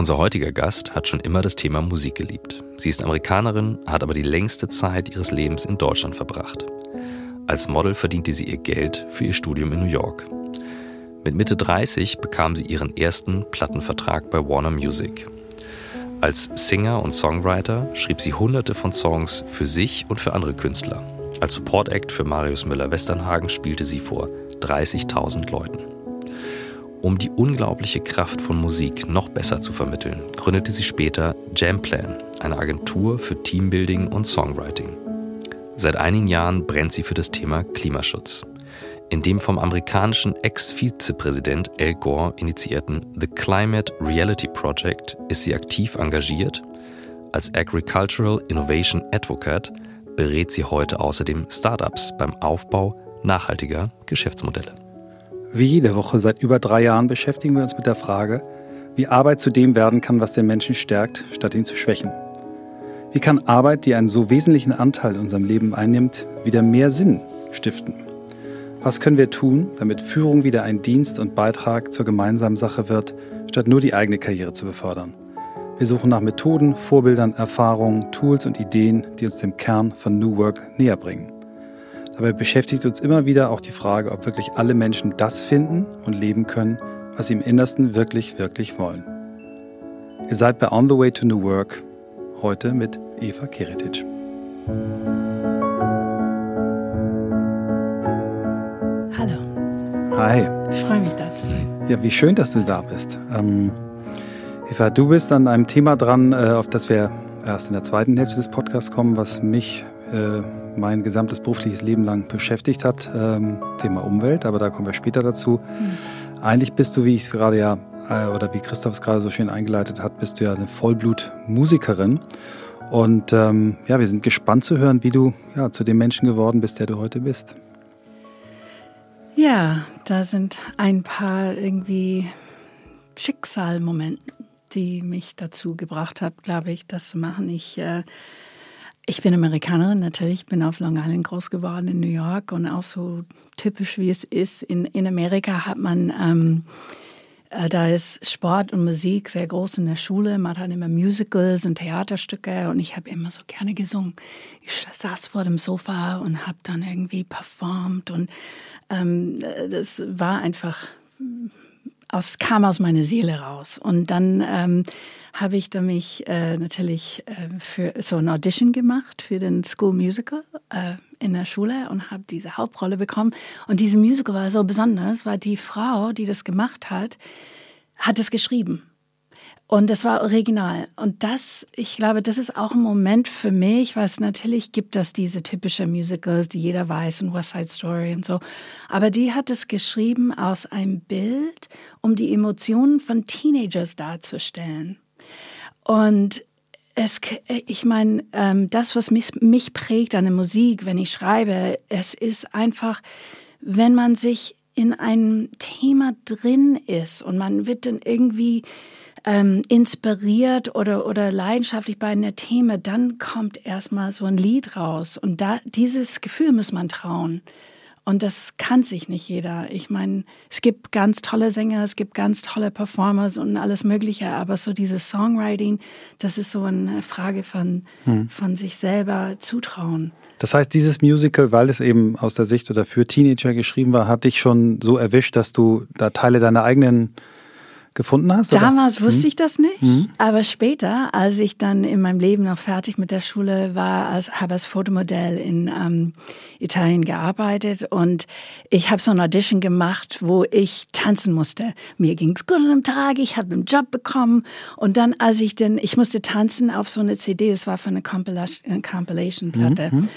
Unser heutiger Gast hat schon immer das Thema Musik geliebt. Sie ist Amerikanerin, hat aber die längste Zeit ihres Lebens in Deutschland verbracht. Als Model verdiente sie ihr Geld für ihr Studium in New York. Mit Mitte 30 bekam sie ihren ersten Plattenvertrag bei Warner Music. Als Singer und Songwriter schrieb sie hunderte von Songs für sich und für andere Künstler. Als Support Act für Marius Müller-Westernhagen spielte sie vor 30.000 Leuten. Um die unglaubliche Kraft von Musik noch besser zu vermitteln, gründete sie später Jamplan, eine Agentur für Teambuilding und Songwriting. Seit einigen Jahren brennt sie für das Thema Klimaschutz. In dem vom amerikanischen Ex-Vizepräsident Al Gore initiierten The Climate Reality Project ist sie aktiv engagiert. Als Agricultural Innovation Advocate berät sie heute außerdem Startups beim Aufbau nachhaltiger Geschäftsmodelle. Wie jede Woche seit über drei Jahren beschäftigen wir uns mit der Frage, wie Arbeit zu dem werden kann, was den Menschen stärkt, statt ihn zu schwächen. Wie kann Arbeit, die einen so wesentlichen Anteil in unserem Leben einnimmt, wieder mehr Sinn stiften? Was können wir tun, damit Führung wieder ein Dienst und Beitrag zur gemeinsamen Sache wird, statt nur die eigene Karriere zu befördern? Wir suchen nach Methoden, Vorbildern, Erfahrungen, Tools und Ideen, die uns dem Kern von New Work näher bringen. Dabei beschäftigt uns immer wieder auch die Frage, ob wirklich alle Menschen das finden und leben können, was sie im Innersten wirklich, wirklich wollen. Ihr seid bei On the Way to New Work, heute mit Eva Keritic. Hallo. Hi. Ich freue mich, da zu sein. Ja, wie schön, dass du da bist. Ähm, Eva, du bist an einem Thema dran, äh, auf das wir erst in der zweiten Hälfte des Podcasts kommen, was mich äh, mein gesamtes berufliches Leben lang beschäftigt hat, ähm, Thema Umwelt, aber da kommen wir später dazu. Mhm. Eigentlich bist du, wie ich es gerade ja, äh, oder wie Christoph es gerade so schön eingeleitet hat, bist du ja eine Vollblut-Musikerin. Und ähm, ja, wir sind gespannt zu hören, wie du ja, zu dem Menschen geworden bist, der du heute bist. Ja, da sind ein paar irgendwie Schicksalmomente, die mich dazu gebracht haben, glaube ich, das zu machen. Ich äh, ich bin Amerikanerin, natürlich. Ich bin auf Long Island groß geworden in New York und auch so typisch wie es ist. In, in Amerika hat man, ähm, äh, da ist Sport und Musik sehr groß in der Schule. Man hat immer Musicals und Theaterstücke und ich habe immer so gerne gesungen. Ich saß vor dem Sofa und habe dann irgendwie performt und ähm, das war einfach, aus, kam aus meiner Seele raus. Und dann ähm, habe ich da mich äh, natürlich äh, für so ein Audition gemacht für den School Musical äh, in der Schule und habe diese Hauptrolle bekommen. Und diese Musical war so besonders, weil die Frau, die das gemacht hat, hat es geschrieben. Und das war original. Und das, ich glaube, das ist auch ein Moment für mich, was natürlich gibt es diese typische Musicals, die jeder weiß, und West Side Story und so. Aber die hat es geschrieben aus einem Bild, um die Emotionen von Teenagers darzustellen. Und es, ich meine, ähm, das, was mich, mich prägt an der Musik, wenn ich schreibe, es ist einfach, wenn man sich in einem Thema drin ist und man wird dann irgendwie ähm, inspiriert oder, oder leidenschaftlich bei einer Thema, dann kommt erstmal so ein Lied raus. Und da, dieses Gefühl muss man trauen. Und das kann sich nicht jeder. Ich meine, es gibt ganz tolle Sänger, es gibt ganz tolle Performers und alles Mögliche, aber so dieses Songwriting, das ist so eine Frage von, hm. von sich selber zutrauen. Das heißt, dieses Musical, weil es eben aus der Sicht oder für Teenager geschrieben war, hat dich schon so erwischt, dass du da Teile deiner eigenen gefunden hast? Oder? Damals wusste hm? ich das nicht, hm? aber später, als ich dann in meinem Leben noch fertig mit der Schule war, als, habe als Fotomodell in ähm, Italien gearbeitet und ich habe so ein Audition gemacht, wo ich tanzen musste. Mir ging es gut an einem Tag, ich habe einen Job bekommen und dann, als ich denn, ich musste tanzen auf so eine CD, das war für eine Compilation-Platte. Mhm.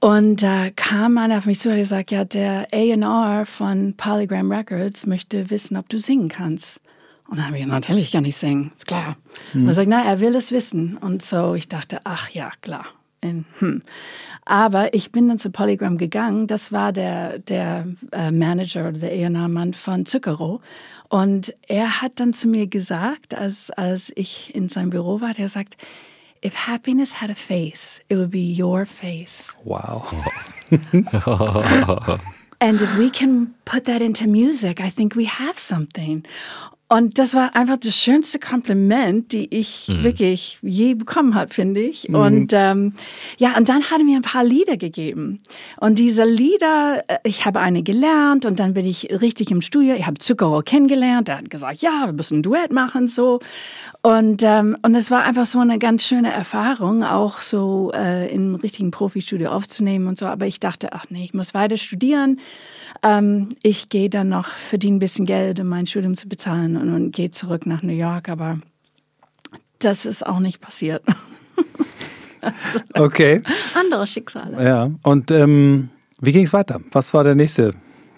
Und da kam einer auf mich zu und hat gesagt, ja, der A&R von Polygram Records möchte wissen, ob du singen kannst. Und dann habe ich natürlich gar nicht singen, ist klar. Mhm. Und er sagt, na, er will es wissen. Und so, ich dachte, ach ja, klar. In, hm. Aber ich bin dann zu Polygram gegangen. Das war der, der äh, Manager oder der ENA-Mann von Zucchero. Und er hat dann zu mir gesagt, als, als ich in seinem Büro war, der sagt, if happiness had a face, it would be your face. Wow. And if we can put that into music, I think we have something. Und das war einfach das schönste Kompliment, die ich mhm. wirklich je bekommen habe, finde ich. Mhm. Und ähm, ja, und dann hat er mir ein paar Lieder gegeben. Und diese Lieder, äh, ich habe eine gelernt und dann bin ich richtig im Studio. Ich habe Zuckerrohr kennengelernt. Er hat gesagt, ja, wir müssen ein Duett machen so. Und ähm, und es war einfach so eine ganz schöne Erfahrung, auch so äh, im richtigen Profi-Studio aufzunehmen und so. Aber ich dachte, ach nee, ich muss weiter studieren. Ähm, ich gehe dann noch, verdiene ein bisschen Geld, um mein Studium zu bezahlen und, und gehe zurück nach New York. Aber das ist auch nicht passiert. okay. Andere Schicksale. Ja, und ähm, wie ging es weiter? Was war der nächste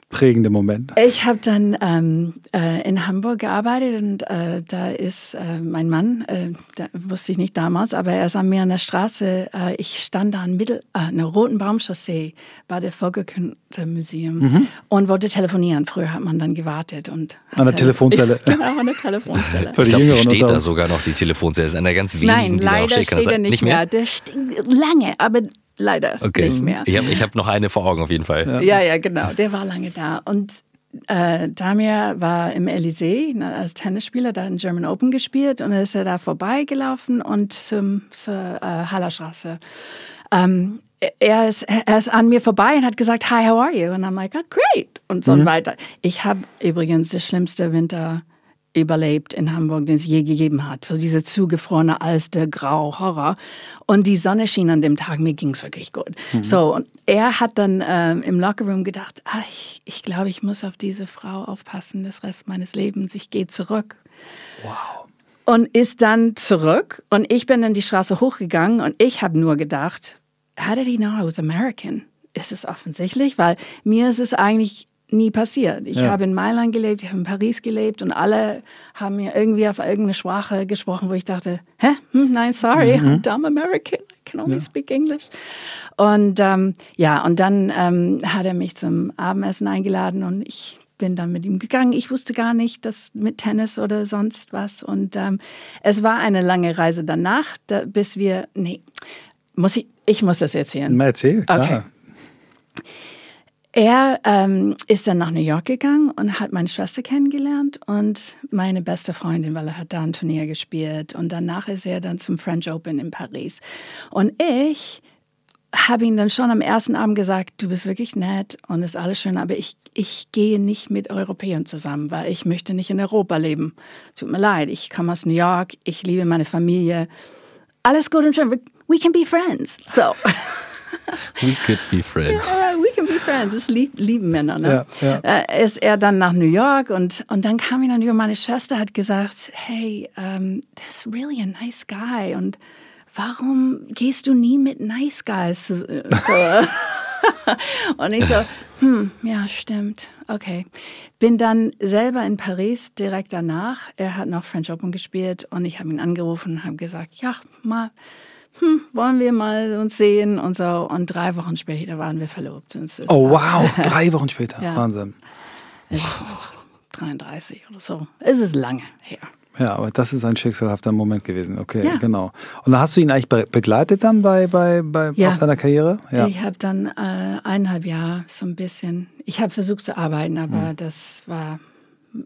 prägende Moment? Ich habe dann ähm, äh, in Hamburg gearbeitet und äh, da ist äh, mein Mann, äh, da wusste ich nicht damals, aber er sah mir an der Straße, äh, ich stand da in Mittel, äh, einer roten Baumchaussee bei der Volkerkundemuseum mhm. und wollte telefonieren. Früher hat man dann gewartet und an der Telefonzelle. genau, an der Telefonzelle. ich glaube, die steht da sogar noch, die Telefonzelle. Das ist einer ganz wenigen, Nein, die leider da steht. steht er nicht, nicht mehr. mehr. Der steht lange, aber leider okay. nicht mehr. Ich habe ich hab noch eine vor Augen auf jeden Fall. Ja, ja, ja genau. Der war lange da. Und äh, Damir war im Elysée ne, als Tennisspieler, da hat in German Open gespielt und dann ist er da vorbeigelaufen und zum, zur äh, Hallerstraße. Ähm, er ist, er ist an mir vorbei und hat gesagt, hi, how are you? Und I'm like, oh, great. Und so mhm. weiter. Ich habe übrigens das schlimmste Winter überlebt in Hamburg, den es je gegeben hat. So diese zugefrorene Alster, Grau, Horror. Und die Sonne schien an dem Tag, mir ging es wirklich gut. Mhm. So, und er hat dann ähm, im Lockerroom gedacht, ah, ich, ich glaube, ich muss auf diese Frau aufpassen, das Rest meines Lebens. Ich gehe zurück. Wow. Und ist dann zurück und ich bin dann die Straße hochgegangen und ich habe nur gedacht, how did he know I was American? Ist es offensichtlich, weil mir ist es eigentlich nie passiert. Ich ja. habe in Mailand gelebt, ich habe in Paris gelebt und alle haben mir irgendwie auf irgendeine Sprache gesprochen, wo ich dachte, hä? Hm, nein, sorry, mhm. I'm dumb American, I can only ja. speak English. Und ähm, ja, und dann ähm, hat er mich zum Abendessen eingeladen und ich bin dann mit ihm gegangen. Ich wusste gar nicht, dass mit Tennis oder sonst was. Und ähm, es war eine lange Reise danach, da, bis wir, nee, muss ich, ich muss das erzählen. Erzähl, klar. Okay. Er ähm, ist dann nach New York gegangen und hat meine Schwester kennengelernt und meine beste Freundin, weil er hat da ein Turnier gespielt. Und danach ist er dann zum French Open in Paris. Und ich habe ihm dann schon am ersten Abend gesagt, du bist wirklich nett und ist alles schön, aber ich, ich gehe nicht mit Europäern zusammen, weil ich möchte nicht in Europa leben. Tut mir leid, ich komme aus New York, ich liebe meine Familie. Alles gut und schön, we can be friends. So. We could be friends. Das lieb, lieben Männer. Ne? Ja, ja. Äh, ist er dann nach New York und, und dann kam ihn dann über meine Schwester hat gesagt, hey, um, that's really a nice guy und warum gehst du nie mit nice guys? So. und ich so, hm, ja, stimmt. Okay. Bin dann selber in Paris direkt danach. Er hat noch French Open gespielt und ich habe ihn angerufen und habe gesagt, ja, mal hm, wollen wir mal uns sehen und so. Und drei Wochen später waren wir verlobt. oh wow, drei Wochen später. ja. Wahnsinn. Es ist 33 oder so. Es ist lange her. Ja, aber das ist ein schicksalhafter Moment gewesen. Okay, ja. genau. Und dann hast du ihn eigentlich begleitet dann bei, bei, bei ja. auf seiner Karriere? Ja. Ich habe dann äh, eineinhalb Jahre so ein bisschen, ich habe versucht zu arbeiten, aber hm. das war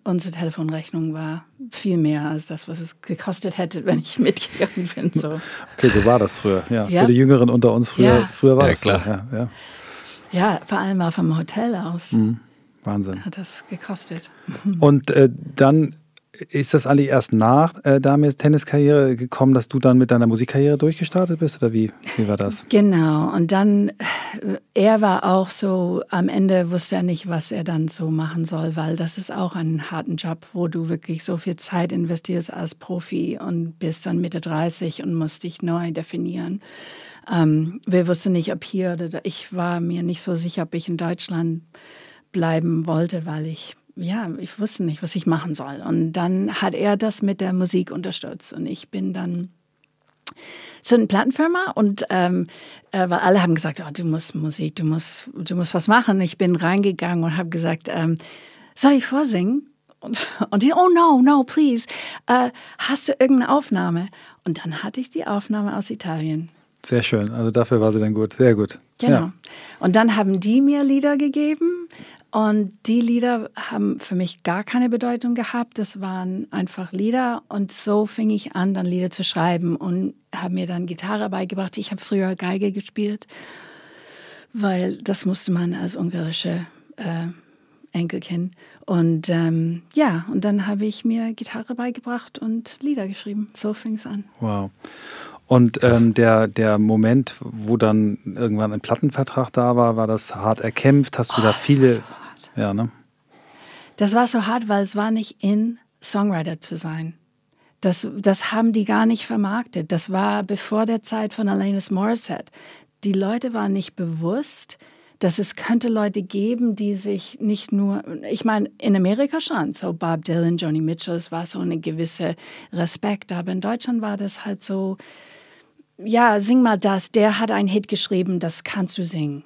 unsere Telefonrechnung war viel mehr als das, was es gekostet hätte, wenn ich mitgegangen bin. So. Okay, so war das früher. Ja, ja. Für die Jüngeren unter uns früher, ja. früher war ja, das klar. So. Ja, ja. ja, vor allem auch vom Hotel aus. Mhm. Wahnsinn. Hat das gekostet. Und äh, dann ist das eigentlich erst nach äh, Damirs Tenniskarriere gekommen, dass du dann mit deiner Musikkarriere durchgestartet bist oder wie, wie war das? Genau, und dann, äh, er war auch so, am Ende wusste er nicht, was er dann so machen soll, weil das ist auch ein harten Job, wo du wirklich so viel Zeit investierst als Profi und bist dann Mitte 30 und musst dich neu definieren. Ähm, wir wussten nicht, ob hier oder da, ich war mir nicht so sicher, ob ich in Deutschland bleiben wollte, weil ich ja, ich wusste nicht, was ich machen soll. Und dann hat er das mit der Musik unterstützt. Und ich bin dann zu einer Plattenfirma und ähm, äh, weil alle haben gesagt, oh, du musst Musik, du musst, du musst was machen. Ich bin reingegangen und habe gesagt, ähm, soll ich vorsingen? Und, und die, oh no, no, please. Äh, hast du irgendeine Aufnahme? Und dann hatte ich die Aufnahme aus Italien. Sehr schön. Also dafür war sie dann gut. Sehr gut. Genau. Ja. Und dann haben die mir Lieder gegeben Und die Lieder haben für mich gar keine Bedeutung gehabt. Das waren einfach Lieder. Und so fing ich an, dann Lieder zu schreiben und habe mir dann Gitarre beigebracht. Ich habe früher Geige gespielt, weil das musste man als ungarische äh, Enkelkind. Und ähm, ja, und dann habe ich mir Gitarre beigebracht und Lieder geschrieben. So fing es an. Wow. Und ähm, der, der Moment, wo dann irgendwann ein Plattenvertrag da war, war das hart erkämpft? Hast du oh, da viele. Ja, ne? Das war so hart, weil es war nicht in, Songwriter zu sein. Das, das haben die gar nicht vermarktet. Das war bevor der Zeit von Alanis Morissette. Die Leute waren nicht bewusst, dass es könnte Leute geben, die sich nicht nur, ich meine, in Amerika schon, so Bob Dylan, Joni Mitchell, es war so eine gewisse Respekt, aber in Deutschland war das halt so, ja, sing mal das, der hat einen Hit geschrieben, das kannst du singen.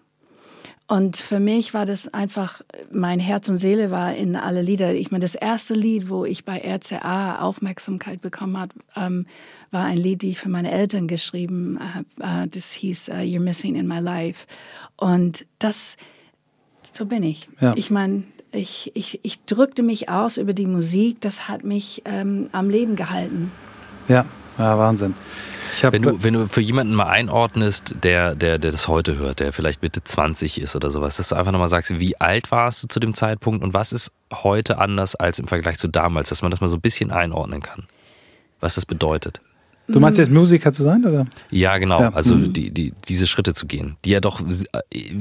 Und für mich war das einfach, mein Herz und Seele war in alle Lieder. Ich meine, das erste Lied, wo ich bei RCA Aufmerksamkeit bekommen habe, ähm, war ein Lied, die ich für meine Eltern geschrieben habe. Äh, das hieß uh, You're Missing in My Life. Und das, so bin ich. Ja. Ich meine, ich, ich, ich drückte mich aus über die Musik. Das hat mich ähm, am Leben gehalten. Ja, ja Wahnsinn wenn, du, wenn du für jemanden mal einordnest, der, der, der das heute hört, der vielleicht Mitte 20 ist oder sowas, dass du einfach nochmal sagst, wie alt warst du zu dem Zeitpunkt und was ist heute anders als im Vergleich zu damals, dass man das mal so ein bisschen einordnen kann, was das bedeutet. Du meinst jetzt Musiker zu sein, oder? Ja, genau. Ja. Also mhm. die, die, diese Schritte zu gehen, die ja doch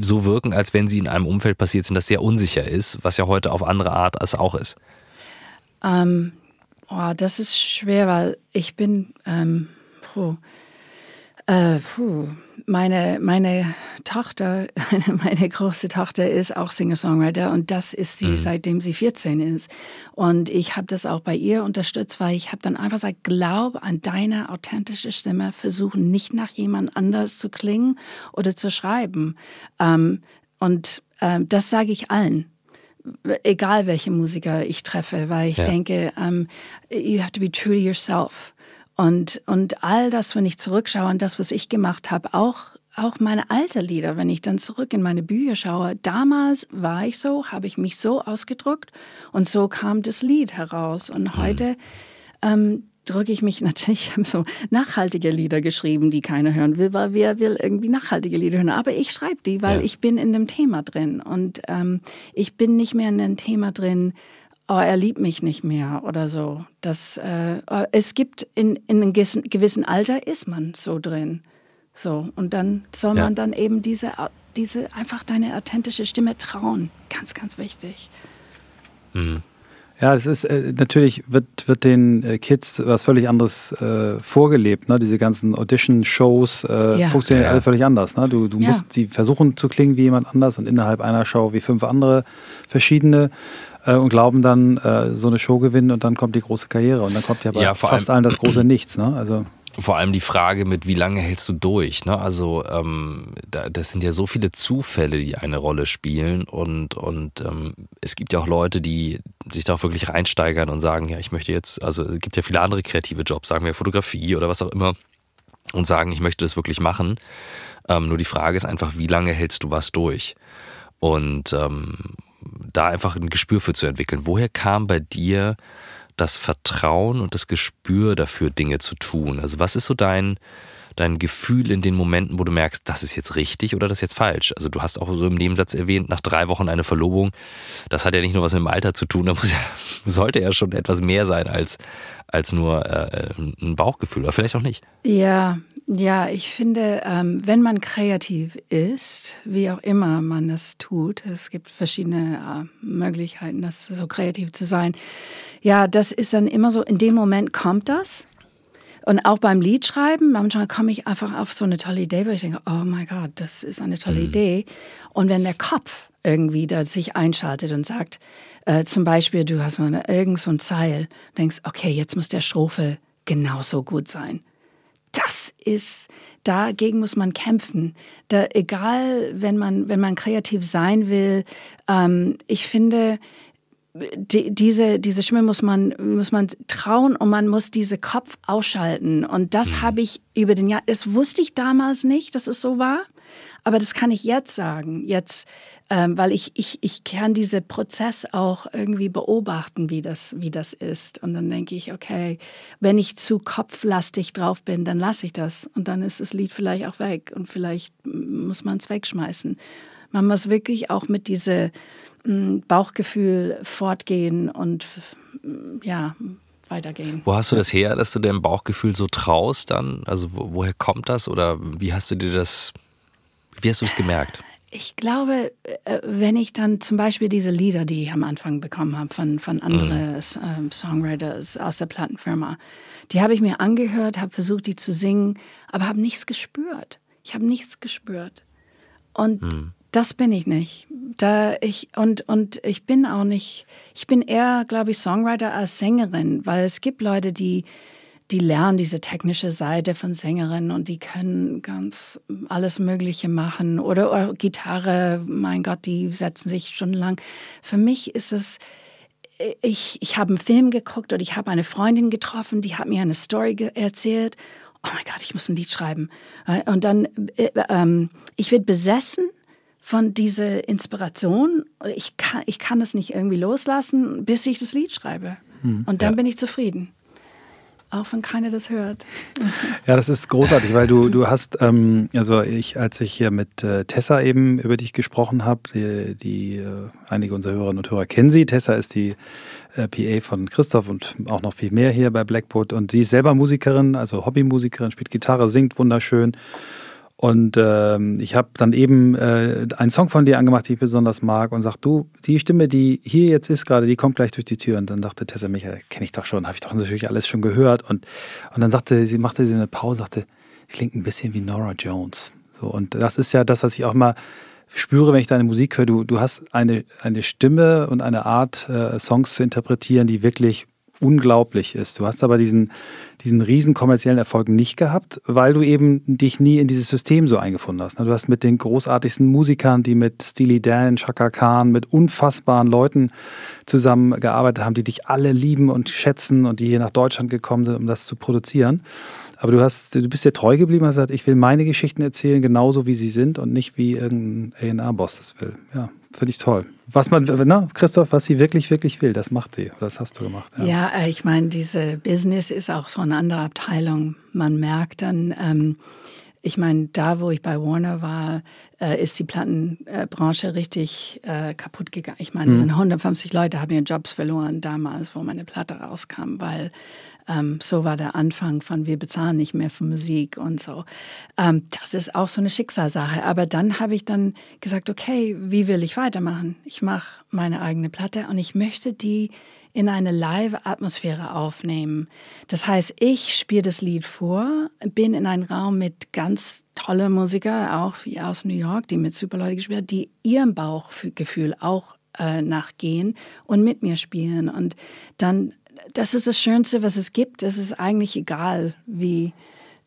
so wirken, als wenn sie in einem Umfeld passiert sind, das sehr unsicher ist, was ja heute auf andere Art als auch ist. Ähm, oh, das ist schwer, weil ich bin ähm, Puh. Äh, puh. Meine, meine Tochter, meine große Tochter ist auch Singer-Songwriter und das ist sie, mhm. seitdem sie 14 ist. Und ich habe das auch bei ihr unterstützt, weil ich habe dann einfach gesagt, glaub an deine authentische Stimme, versuchen nicht nach jemand anders zu klingen oder zu schreiben. Ähm, und äh, das sage ich allen egal welche Musiker ich treffe, weil ich ja. denke, um, you have to be true to yourself. Und, und all das, wenn ich zurückschaue an das, was ich gemacht habe, auch, auch meine alten Lieder, wenn ich dann zurück in meine Bücher schaue, damals war ich so, habe ich mich so ausgedrückt und so kam das Lied heraus. Und mhm. heute ähm, drücke ich mich natürlich, ich habe so nachhaltige Lieder geschrieben, die keiner hören will, weil wer will irgendwie nachhaltige Lieder hören. Aber ich schreibe die, weil ja. ich bin in dem Thema drin. Und ähm, ich bin nicht mehr in dem Thema drin, oh, er liebt mich nicht mehr oder so. Das, äh, es gibt in, in einem gewissen Alter ist man so drin. So, und dann soll ja. man dann eben diese, diese, einfach deine authentische Stimme trauen. Ganz, ganz wichtig. Mhm. Ja, es ist äh, natürlich wird, wird den äh, Kids was völlig anderes äh, vorgelebt. Ne? Diese ganzen Audition-Shows äh, ja. funktionieren ja. alle völlig anders. Ne? Du, du ja. musst sie versuchen zu klingen wie jemand anders und innerhalb einer Show wie fünf andere verschiedene äh, und glauben dann, äh, so eine Show gewinnen und dann kommt die große Karriere. Und dann kommt ja bei ja, fast allen das große Nichts. Ne? Also vor allem die Frage mit, wie lange hältst du durch? Ne? Also ähm, da, das sind ja so viele Zufälle, die eine Rolle spielen und, und ähm, es gibt ja auch Leute, die sich da auch wirklich reinsteigern und sagen, ja, ich möchte jetzt, also es gibt ja viele andere kreative Jobs, sagen wir Fotografie oder was auch immer und sagen, ich möchte das wirklich machen. Ähm, nur die Frage ist einfach, wie lange hältst du was durch? Und ähm, da einfach ein Gespür für zu entwickeln. Woher kam bei dir das Vertrauen und das Gespür dafür, Dinge zu tun? Also was ist so dein, dein Gefühl in den Momenten, wo du merkst, das ist jetzt richtig oder das ist jetzt falsch? Also du hast auch so im Nebensatz erwähnt, nach drei Wochen eine Verlobung. Das hat ja nicht nur was mit dem Alter zu tun, da muss ja, sollte ja schon etwas mehr sein als, als nur äh, ein Bauchgefühl oder vielleicht auch nicht. Ja, ja, ich finde, ähm, wenn man kreativ ist, wie auch immer man das tut, es gibt verschiedene äh, Möglichkeiten, das so kreativ zu sein. Ja, das ist dann immer so, in dem Moment kommt das. Und auch beim Liedschreiben, manchmal komme ich einfach auf so eine tolle Idee, wo ich denke, oh mein Gott, das ist eine tolle mhm. Idee. Und wenn der Kopf irgendwie da sich einschaltet und sagt, äh, zum Beispiel, du hast mal irgend so ein Zeil, denkst, okay, jetzt muss der Strophe genauso gut sein das ist, dagegen muss man kämpfen. Da, egal, wenn man, wenn man kreativ sein will, ähm, ich finde, die, diese, diese Stimme muss man, muss man trauen und man muss diese Kopf ausschalten. Und das mhm. habe ich über den Jahr, das wusste ich damals nicht, dass es so war. Aber das kann ich jetzt sagen, jetzt, ähm, weil ich, ich, ich kann diesen Prozess auch irgendwie beobachten, wie das, wie das ist. Und dann denke ich, okay, wenn ich zu kopflastig drauf bin, dann lasse ich das. Und dann ist das Lied vielleicht auch weg und vielleicht muss man es wegschmeißen. Man muss wirklich auch mit diesem mm, Bauchgefühl fortgehen und ja, weitergehen. Wo hast du das her, dass du dem Bauchgefühl so traust dann? Also woher kommt das oder wie hast du dir das, wie hast du es gemerkt? Ich glaube, äh, wenn ich dann zum Beispiel diese Lieder, die ich am Anfang bekommen habe von, von anderen mhm. Songwriters aus der Plattenfirma, die habe ich mir angehört, habe versucht, die zu singen, aber habe nichts gespürt. Ich habe nichts gespürt. Und mhm. Das bin ich nicht. Da ich, und, und ich bin auch nicht, ich bin eher, glaube ich, Songwriter als Sängerin, weil es gibt Leute, die, die lernen diese technische Seite von Sängerinnen und die können ganz alles Mögliche machen. Oder, oder Gitarre, mein Gott, die setzen sich schon lang. Für mich ist es, ich, ich habe einen Film geguckt oder ich habe eine Freundin getroffen, die hat mir eine Story erzählt. Oh mein Gott, ich muss ein Lied schreiben. Und dann, äh, ähm, ich werde besessen von dieser Inspiration. Ich kann, ich kann es nicht irgendwie loslassen, bis ich das Lied schreibe. Hm, und dann ja. bin ich zufrieden. Auch wenn keiner das hört. Ja, das ist großartig, weil du, du hast, ähm, also ich, als ich hier mit äh, Tessa eben über dich gesprochen habe, die, die äh, einige unserer Hörerinnen und Hörer kennen sie. Tessa ist die äh, PA von Christoph und auch noch viel mehr hier bei Blackboard. Und sie ist selber Musikerin, also Hobbymusikerin, spielt Gitarre, singt wunderschön und ähm, ich habe dann eben äh, einen Song von dir angemacht, den ich besonders mag und sag, du, die Stimme, die hier jetzt ist gerade, die kommt gleich durch die Tür. Und dann dachte Tessa Michael, kenne ich doch schon, habe ich doch natürlich alles schon gehört. Und, und dann sagte sie, machte sie eine Pause, sagte, klingt ein bisschen wie Nora Jones. So, und das ist ja das, was ich auch mal spüre, wenn ich deine Musik höre. Du, du hast eine, eine Stimme und eine Art, äh, Songs zu interpretieren, die wirklich unglaublich ist. Du hast aber diesen, diesen riesen kommerziellen Erfolg nicht gehabt, weil du eben dich nie in dieses System so eingefunden hast. Du hast mit den großartigsten Musikern, die mit Steely Dan, Chaka Khan, mit unfassbaren Leuten zusammengearbeitet haben, die dich alle lieben und schätzen und die hier nach Deutschland gekommen sind, um das zu produzieren. Aber du hast, du bist dir treu geblieben, hast gesagt, ich will meine Geschichten erzählen, genauso wie sie sind und nicht wie irgendein A&R-Boss das will. Ja, finde ich toll. Was man, na, Christoph, was sie wirklich, wirklich will, das macht sie. Das hast du gemacht. Ja, ja äh, ich meine, diese Business ist auch so eine andere Abteilung. Man merkt dann, ähm, ich meine, da, wo ich bei Warner war, äh, ist die Plattenbranche richtig äh, kaputt gegangen. Ich meine, mhm. sind 150 Leute, haben ihre Jobs verloren damals, wo meine Platte rauskam, weil ähm, so war der Anfang von wir bezahlen nicht mehr für Musik und so. Ähm, das ist auch so eine Schicksalssache. Aber dann habe ich dann gesagt, okay, wie will ich weitermachen? Ich mache meine eigene Platte und ich möchte die in eine Live-Atmosphäre aufnehmen. Das heißt, ich spiele das Lied vor, bin in einem Raum mit ganz tolle Musiker, auch aus New York, die mit super Leute gespielt haben, die ihrem Bauchgefühl auch äh, nachgehen und mit mir spielen. Und dann das ist das Schönste, was es gibt. Es ist eigentlich egal, wie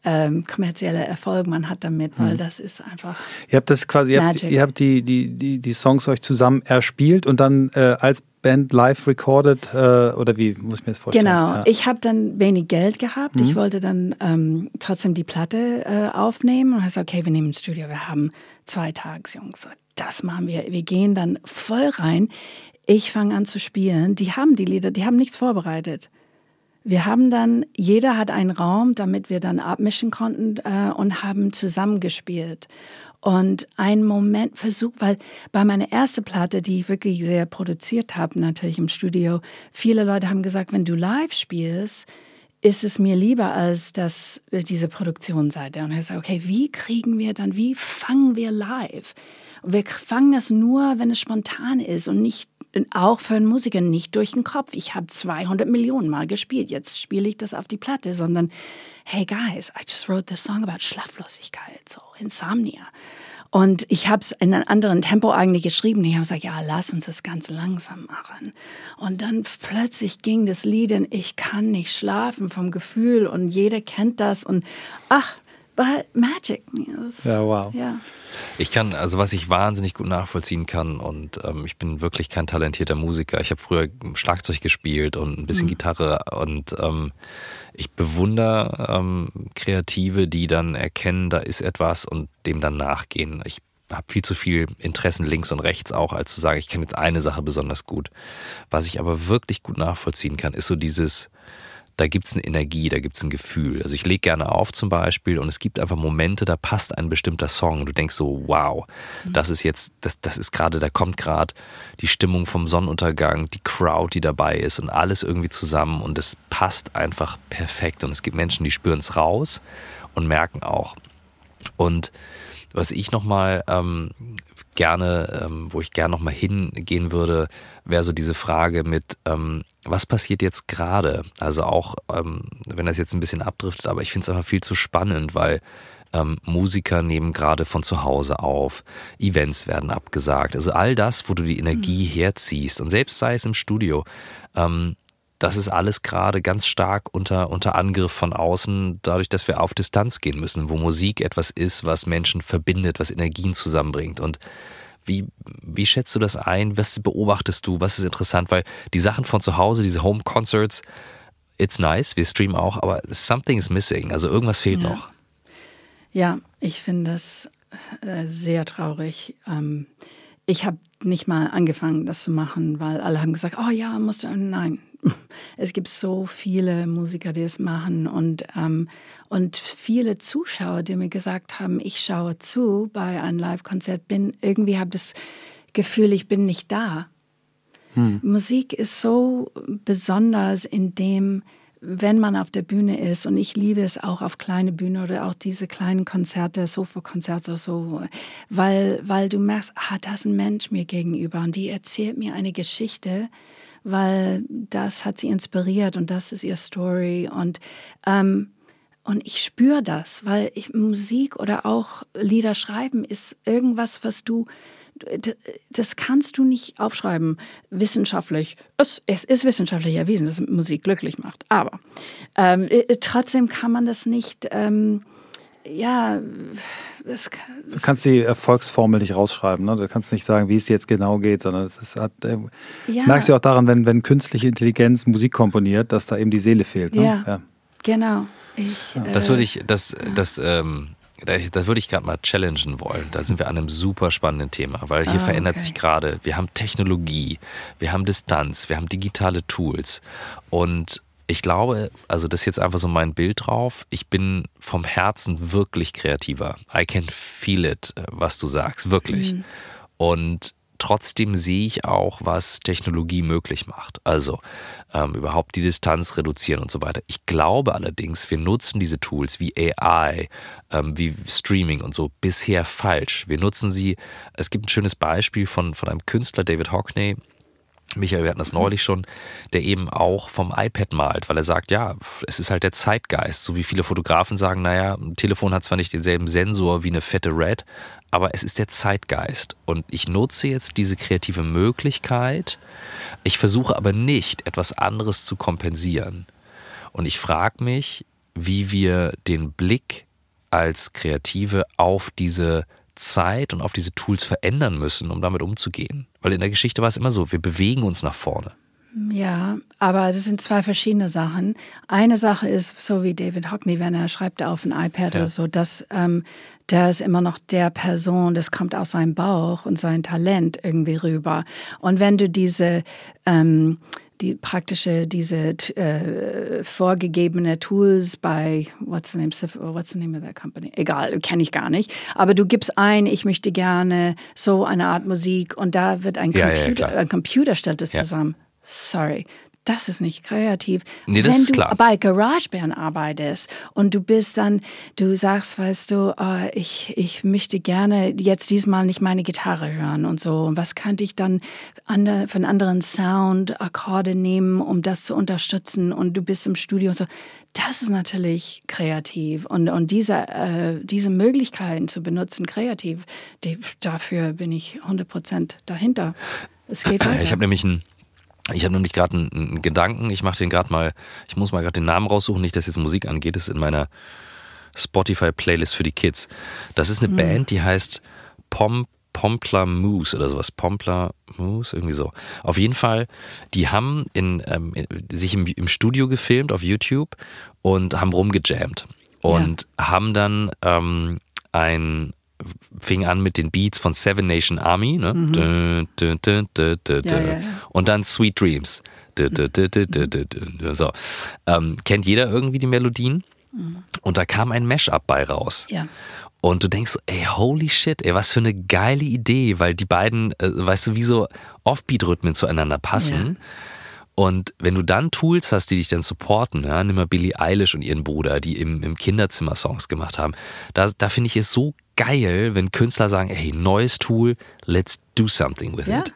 ähm, kommerzieller Erfolg man hat damit, weil hm. das ist einfach. Ihr habt das quasi, ihr habt, ihr habt, die, die, die, die Songs euch zusammen erspielt und dann äh, als Band live recorded äh, oder wie muss ich mir das vorstellen? Genau, ja. ich habe dann wenig Geld gehabt. Mhm. Ich wollte dann ähm, trotzdem die Platte äh, aufnehmen und habe gesagt, okay, wir nehmen ein Studio, wir haben zwei Tags, Jungs. Das machen wir. Wir gehen dann voll rein. Ich fange an zu spielen. Die haben die Lieder, die haben nichts vorbereitet. Wir haben dann, jeder hat einen Raum, damit wir dann abmischen konnten äh, und haben zusammengespielt. Und ein Moment versucht, weil bei meiner ersten Platte, die ich wirklich sehr produziert habe, natürlich im Studio, viele Leute haben gesagt, wenn du live spielst, ist es mir lieber als das, diese Produktionsseite. Und ich sage, okay, wie kriegen wir dann, wie fangen wir live? Wir fangen das nur, wenn es spontan ist und nicht auch für einen Musiker nicht durch den Kopf. Ich habe 200 Millionen Mal gespielt. Jetzt spiele ich das auf die Platte, sondern hey guys, I just wrote this song about Schlaflosigkeit, so Insomnia. Und ich habe es in einem anderen Tempo eigentlich geschrieben. Ich habe gesagt, ja, lass uns das ganz langsam machen. Und dann plötzlich ging das Lied in Ich kann nicht schlafen vom Gefühl und jeder kennt das und ach, war Magic. ja, wow. Ja. Ich kann, also was ich wahnsinnig gut nachvollziehen kann und ähm, ich bin wirklich kein talentierter Musiker. Ich habe früher Schlagzeug gespielt und ein bisschen mhm. Gitarre und ähm, ich bewundere ähm, Kreative, die dann erkennen, da ist etwas und dem dann nachgehen. Ich habe viel zu viel Interessen links und rechts auch, als zu sagen, ich kenne jetzt eine Sache besonders gut. Was ich aber wirklich gut nachvollziehen kann, ist so dieses, da gibt es eine Energie, da gibt es ein Gefühl. Also ich lege gerne auf zum Beispiel und es gibt einfach Momente, da passt ein bestimmter Song. Du denkst so, wow, mhm. das ist jetzt, das, das ist gerade, da kommt gerade die Stimmung vom Sonnenuntergang, die Crowd, die dabei ist und alles irgendwie zusammen und es passt einfach perfekt. Und es gibt Menschen, die spüren es raus und merken auch. Und was ich nochmal ähm, gerne, ähm, wo ich gerne nochmal hingehen würde, wäre so diese Frage mit, ähm, was passiert jetzt gerade? Also auch, ähm, wenn das jetzt ein bisschen abdriftet, aber ich finde es einfach viel zu spannend, weil ähm, Musiker nehmen gerade von zu Hause auf, Events werden abgesagt. Also all das, wo du die Energie mhm. herziehst und selbst sei es im Studio, ähm, das ist alles gerade ganz stark unter, unter Angriff von außen, dadurch, dass wir auf Distanz gehen müssen, wo Musik etwas ist, was Menschen verbindet, was Energien zusammenbringt. Und wie, wie schätzt du das ein? Was beobachtest du? Was ist interessant? Weil die Sachen von zu Hause, diese Home Concerts, it's nice, wir streamen auch, aber something is missing. Also irgendwas fehlt ja. noch. Ja, ich finde das äh, sehr traurig. Ähm, ich habe nicht mal angefangen, das zu machen, weil alle haben gesagt, oh ja, musst du. Nein, es gibt so viele Musiker, die es machen und, ähm, und viele Zuschauer, die mir gesagt haben, ich schaue zu bei einem Live-Konzert, bin irgendwie habe das Gefühl, ich bin nicht da. Hm. Musik ist so besonders in dem, wenn man auf der Bühne ist, und ich liebe es auch auf kleine Bühne oder auch diese kleinen Konzerte, Sofa-Konzerte so, weil, weil du merkst, ah, da ist ein Mensch mir gegenüber und die erzählt mir eine Geschichte, weil das hat sie inspiriert und das ist ihr Story und ähm, und ich spüre das, weil ich, Musik oder auch Lieder schreiben ist irgendwas, was du das kannst du nicht aufschreiben, wissenschaftlich. Es, es ist wissenschaftlich erwiesen, dass Musik glücklich macht. Aber ähm, äh, trotzdem kann man das nicht, ähm, ja, das, das du kannst die Erfolgsformel nicht rausschreiben. Ne? Du kannst nicht sagen, wie es jetzt genau geht, sondern es ist, hat, äh, ja. merkst du auch daran, wenn, wenn künstliche Intelligenz Musik komponiert, dass da eben die Seele fehlt. Ne? Ja, ja, genau. Ich, das würde ich, das, das, ähm, das würde ich gerade mal challengen wollen. Da sind wir an einem super spannenden Thema, weil hier ah, verändert okay. sich gerade. Wir haben Technologie, wir haben Distanz, wir haben digitale Tools und ich glaube, also das ist jetzt einfach so mein Bild drauf. Ich bin vom Herzen wirklich kreativer. I can feel it, äh, was du sagst, wirklich. Mhm. Und trotzdem sehe ich auch, was Technologie möglich macht. Also ähm, überhaupt die Distanz reduzieren und so weiter. Ich glaube allerdings, wir nutzen diese Tools wie AI, ähm, wie Streaming und so bisher falsch. Wir nutzen sie. Es gibt ein schönes Beispiel von, von einem Künstler, David Hockney, Michael, wir hatten das neulich schon, der eben auch vom iPad malt, weil er sagt, ja, es ist halt der Zeitgeist. So wie viele Fotografen sagen, naja, ein Telefon hat zwar nicht denselben Sensor wie eine fette Red, aber es ist der Zeitgeist. Und ich nutze jetzt diese kreative Möglichkeit. Ich versuche aber nicht, etwas anderes zu kompensieren. Und ich frage mich, wie wir den Blick als Kreative auf diese Zeit und auf diese Tools verändern müssen, um damit umzugehen. Weil in der Geschichte war es immer so, wir bewegen uns nach vorne. Ja, aber das sind zwei verschiedene Sachen. Eine Sache ist, so wie David Hockney, wenn er schreibt auf ein iPad ja. oder so, dass ähm, der ist immer noch der Person, das kommt aus seinem Bauch und sein Talent irgendwie rüber. Und wenn du diese ähm, die praktische, diese äh, vorgegebene Tools bei what's the name, what's the name of that company? Egal, kenne ich gar nicht. Aber du gibst ein, ich möchte gerne so eine Art Musik und da wird ein ja, Computer, ja, ein Computer stellt es ja. zusammen. Sorry, das ist nicht kreativ. Nee, das Wenn ist klar. du bei GarageBand arbeitest und du bist dann, du sagst, weißt du, oh, ich, ich möchte gerne jetzt diesmal nicht meine Gitarre hören und so. Und was könnte ich dann für einen anderen Sound, Akkorde nehmen, um das zu unterstützen? Und du bist im Studio und so. Das ist natürlich kreativ. Und, und diese, äh, diese Möglichkeiten zu benutzen, kreativ, die, dafür bin ich 100 Prozent dahinter. Es geht weiter. Ich habe nämlich ein ich habe nämlich gerade einen, einen, Gedanken, ich mache den gerade mal, ich muss mal gerade den Namen raussuchen, nicht, dass jetzt Musik angeht, das ist in meiner Spotify-Playlist für die Kids. Das ist eine mhm. Band, die heißt Pom, Pompla Moose oder sowas. Pompla Moose, irgendwie so. Auf jeden Fall, die haben in, ähm, in, sich im, im, Studio gefilmt auf YouTube und haben rumgejammt. Und ja. haben dann ähm, ein fing an mit den Beats von Seven Nation Army, ne? Mhm. Dö, dö, dö, Ja, ja, ja. Und dann Sweet Dreams. Dö. So. Ähm, kennt jeder irgendwie die Melodien? Und da kam ein Mashup bei raus. Ja. Und du denkst, so, ey, holy shit, ey, was für eine geile Idee, weil die beiden, äh, weißt du, wie so Offbeat-Rhythmen zueinander passen. Und wenn du dann Tools hast, die dich dann supporten, ja, nimm mal Billie Eilish und ihren Bruder, die im, im Kinderzimmer Songs gemacht haben, da, da finde ich es so geil, wenn Künstler sagen, hey, neues Tool, let's do something with Ja, it.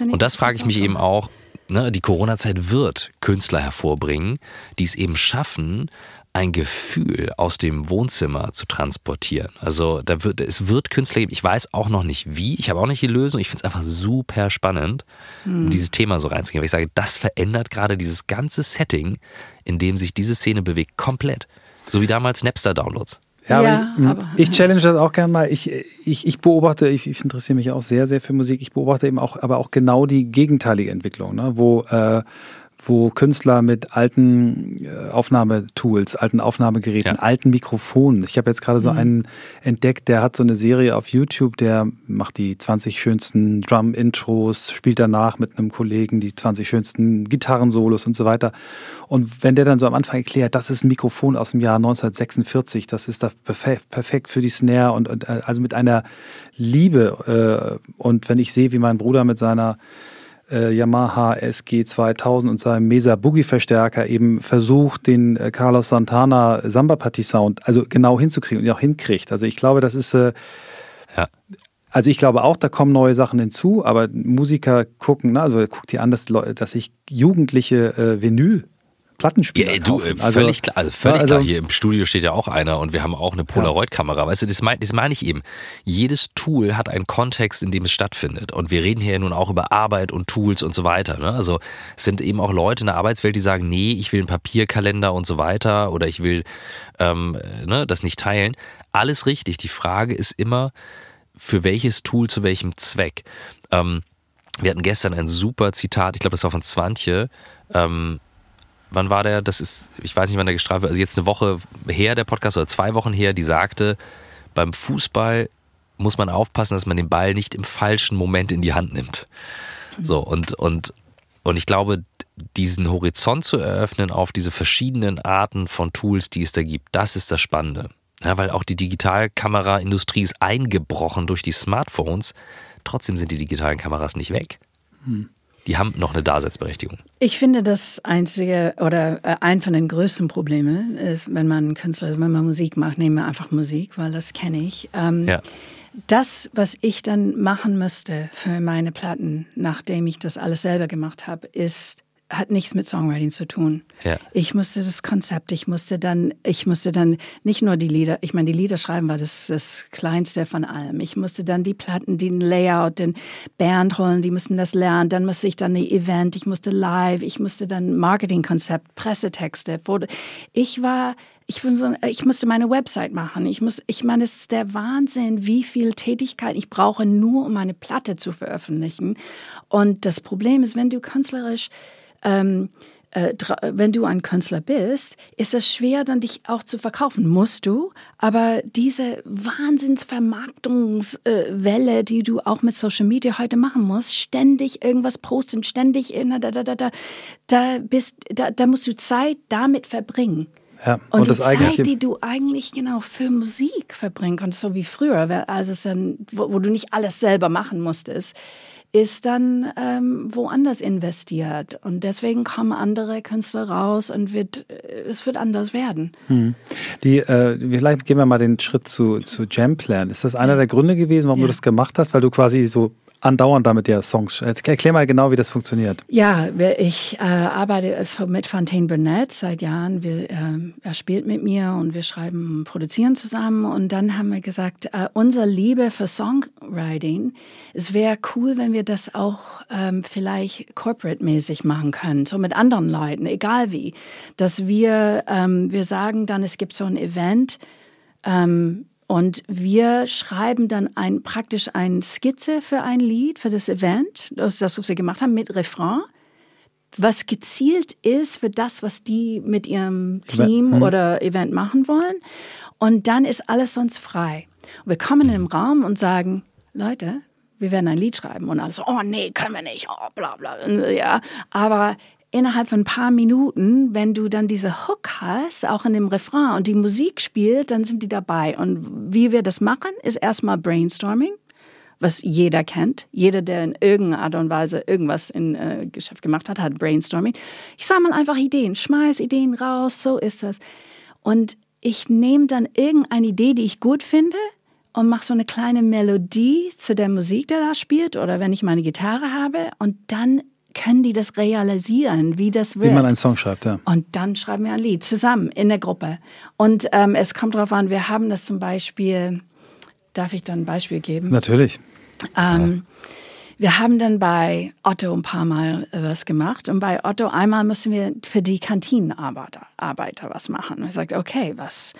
Und das frage ich mich eben auch, ne, die Corona-Zeit wird Künstler hervorbringen, die es eben schaffen, ein Gefühl aus dem Wohnzimmer zu transportieren. Also da wird, es wird Künstler geben, ich weiß auch noch nicht wie, ich habe auch nicht die Lösung, ich finde es einfach super spannend, Hm. um dieses Thema so reinzugehen. Weil ich sage, das verändert gerade dieses ganze Setting, in dem sich diese Szene bewegt, komplett. So wie damals Napster-Downloads. Ja, Ja, aber ich, mh, aber- ich challenge das auch gerne mal. Ich, ich, ich beobachte, ich, ich interessiere mich auch sehr, sehr für Musik. Ich beobachte eben auch, aber auch genau die gegenteilige Entwicklung, ne? wo, äh, wo Künstler mit alten äh, Aufnahmetools, alten Aufnahmegeräten, Ja. alten Mikrofonen. Ich habe jetzt gerade so einen entdeckt, der hat so eine Serie auf YouTube, der macht die 20 schönsten Drum-Intros, spielt danach mit einem Kollegen die 20 schönsten Gitarrensolos und so weiter. Und wenn der dann so am Anfang erklärt, das ist ein Mikrofon aus dem Jahr 1946, das ist da perfekt, perfekt für die Snare und, und äh, also mit einer Liebe. Äh, und wenn ich sehe, wie mein Bruder mit seiner äh, Yamaha SG 2000 und seinem Mesa Boogie Verstärker eben versucht, den äh, Carlos Santana Samba Party Sound also genau hinzukriegen und auch hinkriegt. Also ich glaube, das ist äh, Ja. also ich glaube auch, da kommen neue Sachen hinzu, aber Musiker gucken, ne, also guckt dir an, dass, dass sich Jugendliche äh, Vinyl Plattenspieler Ja, du, kaufen. äh, völlig klar, also völlig also- klar. Hier im Studio steht ja auch einer und wir haben auch eine Polaroid-Kamera. Weißt du, das meine das mein ich eben. Jedes Tool hat einen Kontext, in dem es stattfindet. Und wir reden hier ja nun auch über Arbeit und Tools und so weiter. Ne? Also es sind eben auch Leute in der Arbeitswelt, die sagen, nee, ich will einen Papierkalender und so weiter oder ich will ähm, äh, ne, das nicht teilen. Alles richtig. Die Frage ist immer, für welches Tool zu welchem Zweck. Ähm, wir hatten gestern ein super Zitat, ich glaube, das war von Zwantje. Ähm, wann war der? Das ist, ich weiß nicht, wann der gestraft wird. Also jetzt eine Woche her, der Podcast, oder zwei Wochen her, die sagte, beim Fußball muss man aufpassen, dass man den Ball nicht im falschen Moment in die Hand nimmt. So, und, und, und ich glaube, diesen Horizont zu eröffnen auf diese verschiedenen Arten von Tools, die es da gibt, das ist das Spannende. Ja, weil auch die Digitalkameraindustrie ist eingebrochen durch die Smartphones. Trotzdem sind die digitalen Kameras nicht weg. Die haben noch eine Daseinsberechtigung. Ich finde, das einzige oder äh, ein von den größten Problemen ist, wenn man Künstler, also wenn man Musik macht, nehmen wir einfach Musik, weil das kenne ich. Ähm, Ja. Das, was ich dann machen müsste für meine Platten, nachdem ich das alles selber gemacht habe, ist hat nichts mit Songwriting zu tun. Ja. Ich musste das Konzept, ich musste dann, ich musste dann nicht nur die Lieder, ich meine, die Lieder schreiben war das, das Kleinste von allem. Ich musste dann die Platten, den Layout, den Band holen, die mussten das lernen. Dann musste ich dann die Event, ich musste live, ich musste dann Marketingkonzept, Pressetexte. Ich war, ich, so, ich musste meine Website machen. Ich muss, ich meine, es ist der Wahnsinn, wie viel Tätigkeit ich brauche, nur um meine Platte zu veröffentlichen. Und das Problem ist, wenn du künstlerisch ähm, äh, wenn du ein Künstler bist, ist es schwer, dann dich auch zu verkaufen. Musst du, aber diese Wahnsinnsvermarktungswelle, die du auch mit Social Media heute machen musst, ständig irgendwas posten, ständig da da da da, da bist, da, da musst du Zeit damit verbringen. Ja, Und, und die Zeit, die du eigentlich genau für Musik verbringen konntest, so wie früher, wer- als es dann, wo, wo du nicht alles selber machen musstest, ist dann ähm, woanders investiert. Und deswegen kommen andere Künstler raus und wird, äh, es wird anders werden. Die, äh, vielleicht gehen wir mal den Schritt zu, zu Jamplan. Ist das einer der Gründe gewesen, warum Ja. du das gemacht hast? Weil du quasi so andauernd damit ja Songs. Erklär mal genau, wie das funktioniert. Ja, ich äh, arbeite mit Fontaine Burnett seit Jahren. Wir, ähm, er spielt mit mir und wir schreiben, produzieren zusammen. Und dann haben wir gesagt, äh, unsere Liebe für Songwriting, es wäre cool, wenn wir das auch ähm, vielleicht corporate-mäßig machen können, so mit anderen Leuten, egal wie. Dass wir, ähm, wir sagen dann, es gibt so ein Event, ähm, und wir schreiben dann ein, praktisch eine Skizze für ein Lied, für das Event, das ist das, was wir gemacht haben, mit Refrain, was gezielt ist für das, was die mit ihrem Team oder Event machen wollen. Und dann ist alles sonst frei. Und wir kommen in den Raum und sagen, Leute, wir werden ein Lied schreiben. Und alle so, oh nee, können wir nicht, oh bla bla. Ja, aber innerhalb von ein paar Minuten, wenn du dann diese Hook hast, auch in dem Refrain und die Musik spielt, dann sind die dabei. Und wie wir das machen, ist erstmal Brainstorming, was jeder kennt. Jeder, der in irgendeiner Art und Weise irgendwas in äh, Geschäft gemacht hat, hat Brainstorming. Ich sammle einfach Ideen, schmeiß Ideen raus, so ist das. Und ich nehme dann irgendeine Idee, die ich gut finde, und mache so eine kleine Melodie zu der Musik, der da spielt, oder wenn ich meine Gitarre habe, und dann können die das realisieren, wie das wird. Wie man einen Song schreibt, ja. Und dann schreiben wir ein Lied zusammen in der Gruppe. Und ähm, es kommt darauf an, wir haben das zum Beispiel, darf ich dann ein Beispiel geben? Natürlich. Ähm, wir haben dann bei Otto ein paar Mal äh, was gemacht und bei Otto einmal müssen wir für die Kantinenarbeiter Arbeiter was machen. Ich sagte, okay, was,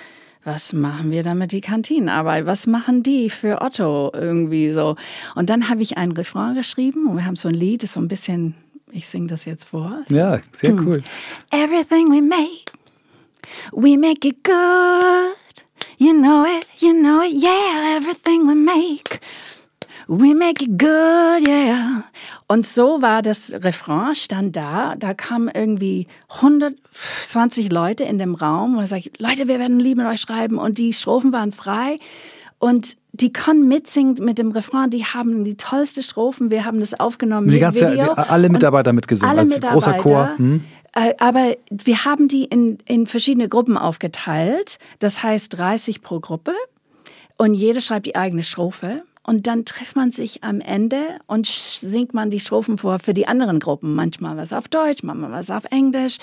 was machen wir dann mit die Kantinenarbeit? Was machen die für Otto irgendwie so? Und dann habe ich ein Refrain geschrieben und wir haben so ein Lied, das so ein bisschen, ich singe das jetzt vor. So. Ja, sehr hm. cool. Everything we make, we make it good. You know it, you know it, yeah, everything we make. We make it good, yeah. Und so war das Refrain, stand da. Da kamen irgendwie 120 Leute in dem Raum und ich sage, Leute, wir werden ein Lied mit euch schreiben. Und die Strophen waren frei. Und die können mitsingen mit dem Refrain, die haben die tollste Strophen. Wir haben das aufgenommen. Die ganze, Video. Die, alle Mitarbeiter mitgesungen, alle Mitarbeiter, großer Chor. Hm. Äh, aber wir haben die in, in verschiedene Gruppen aufgeteilt. Das heißt 30 pro Gruppe. Und jeder schreibt die eigene Strophe. Und dann trifft man sich am Ende und singt man die Strophen vor für die anderen Gruppen. Manchmal was auf Deutsch, manchmal was auf Englisch.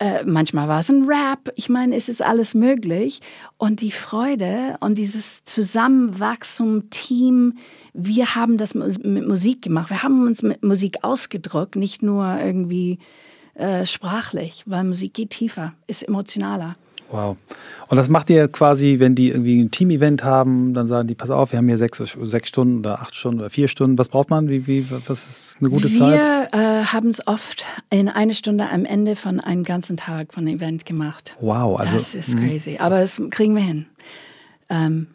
Äh, manchmal war es ein Rap. Ich meine, es ist alles möglich. Und die Freude und dieses Zusammenwachstum, Team, wir haben das mit Musik gemacht. Wir haben uns mit Musik ausgedrückt, nicht nur irgendwie äh, sprachlich, weil Musik geht tiefer, ist emotionaler. Wow. Und das macht ihr quasi, wenn die irgendwie ein Team-Event haben, dann sagen die, pass auf, wir haben hier sechs, sechs Stunden oder acht Stunden oder vier Stunden. Was braucht man? Wie, wie, was ist eine gute wir, Zeit? Wir äh, haben es oft in eine Stunde am Ende von einem ganzen Tag von einem Event gemacht. Wow. Also, das ist mhm. crazy. Aber das kriegen wir hin. Ähm.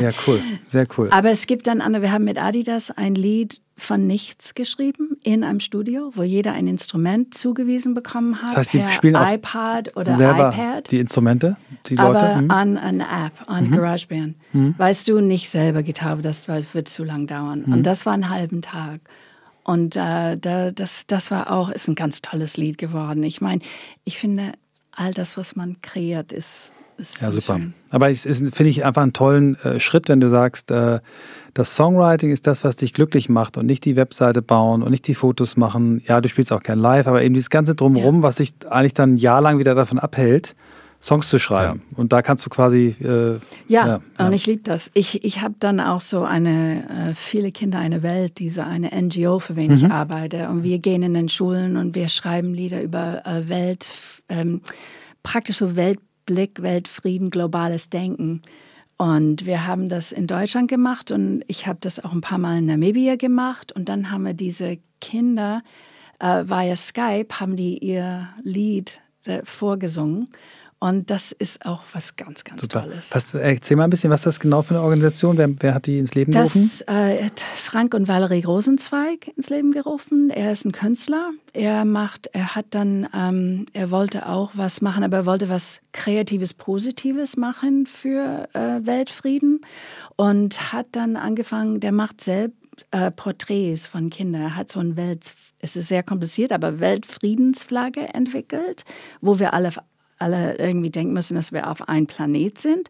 Ja, cool. Sehr cool. Aber es gibt dann, Anne, wir haben mit Adidas ein Lied von nichts geschrieben in einem Studio, wo jeder ein Instrument zugewiesen bekommen hat. Das heißt, sie spielen auch iPad oder selber iPad. Die Instrumente, die aber Leute. Mhm. an eine App, an mhm. GarageBand. Mhm. Weißt du, nicht selber Gitarre, das wird zu lang dauern. Und mhm. das war einen halben Tag. Und äh, da, das, das war auch, ist ein ganz tolles Lied geworden. Ich meine, ich finde, all das, was man kreiert, ist ja, super. Schön. Aber es finde ich einfach einen tollen äh, Schritt, wenn du sagst, äh, das Songwriting ist das, was dich glücklich macht und nicht die Webseite bauen und nicht die Fotos machen. Ja, du spielst auch gern live, aber eben dieses ganze Drumherum, ja. was dich eigentlich dann ein Jahr lang wieder davon abhält, Songs zu schreiben. Ja. Und da kannst du quasi. Äh, ja, ja, und ich liebe das. Ich, ich habe dann auch so eine, äh, viele Kinder eine Welt, diese eine NGO, für wen mhm. ich arbeite. Und wir gehen in den Schulen und wir schreiben Lieder über äh, Welt, ähm, praktisch so Welt Blick, Weltfrieden, globales Denken. Und wir haben das in Deutschland gemacht und ich habe das auch ein paar Mal in Namibia gemacht. Und dann haben wir diese Kinder äh, via Skype, haben die ihr Lied äh, vorgesungen. Und das ist auch was ganz, ganz Super. Tolles. Was, erzähl mal ein bisschen, was das genau für eine Organisation? Wer, wer hat die ins Leben das, gerufen? Das äh, hat Frank und Valerie Rosenzweig ins Leben gerufen. Er ist ein Künstler. Er macht, er hat dann, ähm, er wollte auch was machen, aber er wollte was Kreatives, Positives machen für äh, Weltfrieden und hat dann angefangen, der macht selbst äh, Porträts von Kindern. Er hat so ein Welt, es ist sehr kompliziert, aber Weltfriedensflagge entwickelt, wo wir alle alle irgendwie denken müssen, dass wir auf einem Planet sind.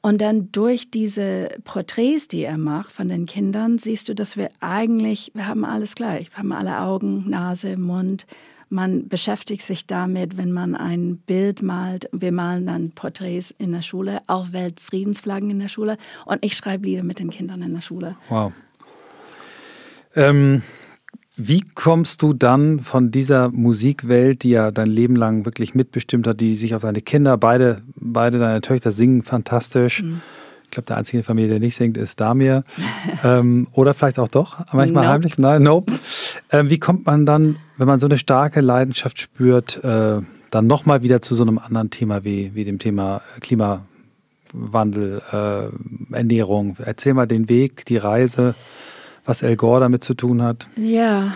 Und dann durch diese Porträts, die er macht von den Kindern, siehst du, dass wir eigentlich, wir haben alles gleich. Wir haben alle Augen, Nase, Mund. Man beschäftigt sich damit, wenn man ein Bild malt. Wir malen dann Porträts in der Schule, auch Weltfriedensflaggen in der Schule. Und ich schreibe Lieder mit den Kindern in der Schule. Wow. Ähm, wie kommst du dann von dieser Musikwelt, die ja dein Leben lang wirklich mitbestimmt hat, die sich auf deine Kinder, beide, beide deine Töchter singen fantastisch. Mhm. Ich glaube, der einzige Familie, der nicht singt, ist Damir. ähm, oder vielleicht auch doch, manchmal nope. heimlich. Nein, nope. Ähm, wie kommt man dann, wenn man so eine starke Leidenschaft spürt, äh, dann nochmal wieder zu so einem anderen Thema wie, wie dem Thema Klima, Klimawandel, äh, Ernährung. Erzähl mal den Weg, die Reise, was El Gore damit zu tun hat. Ja,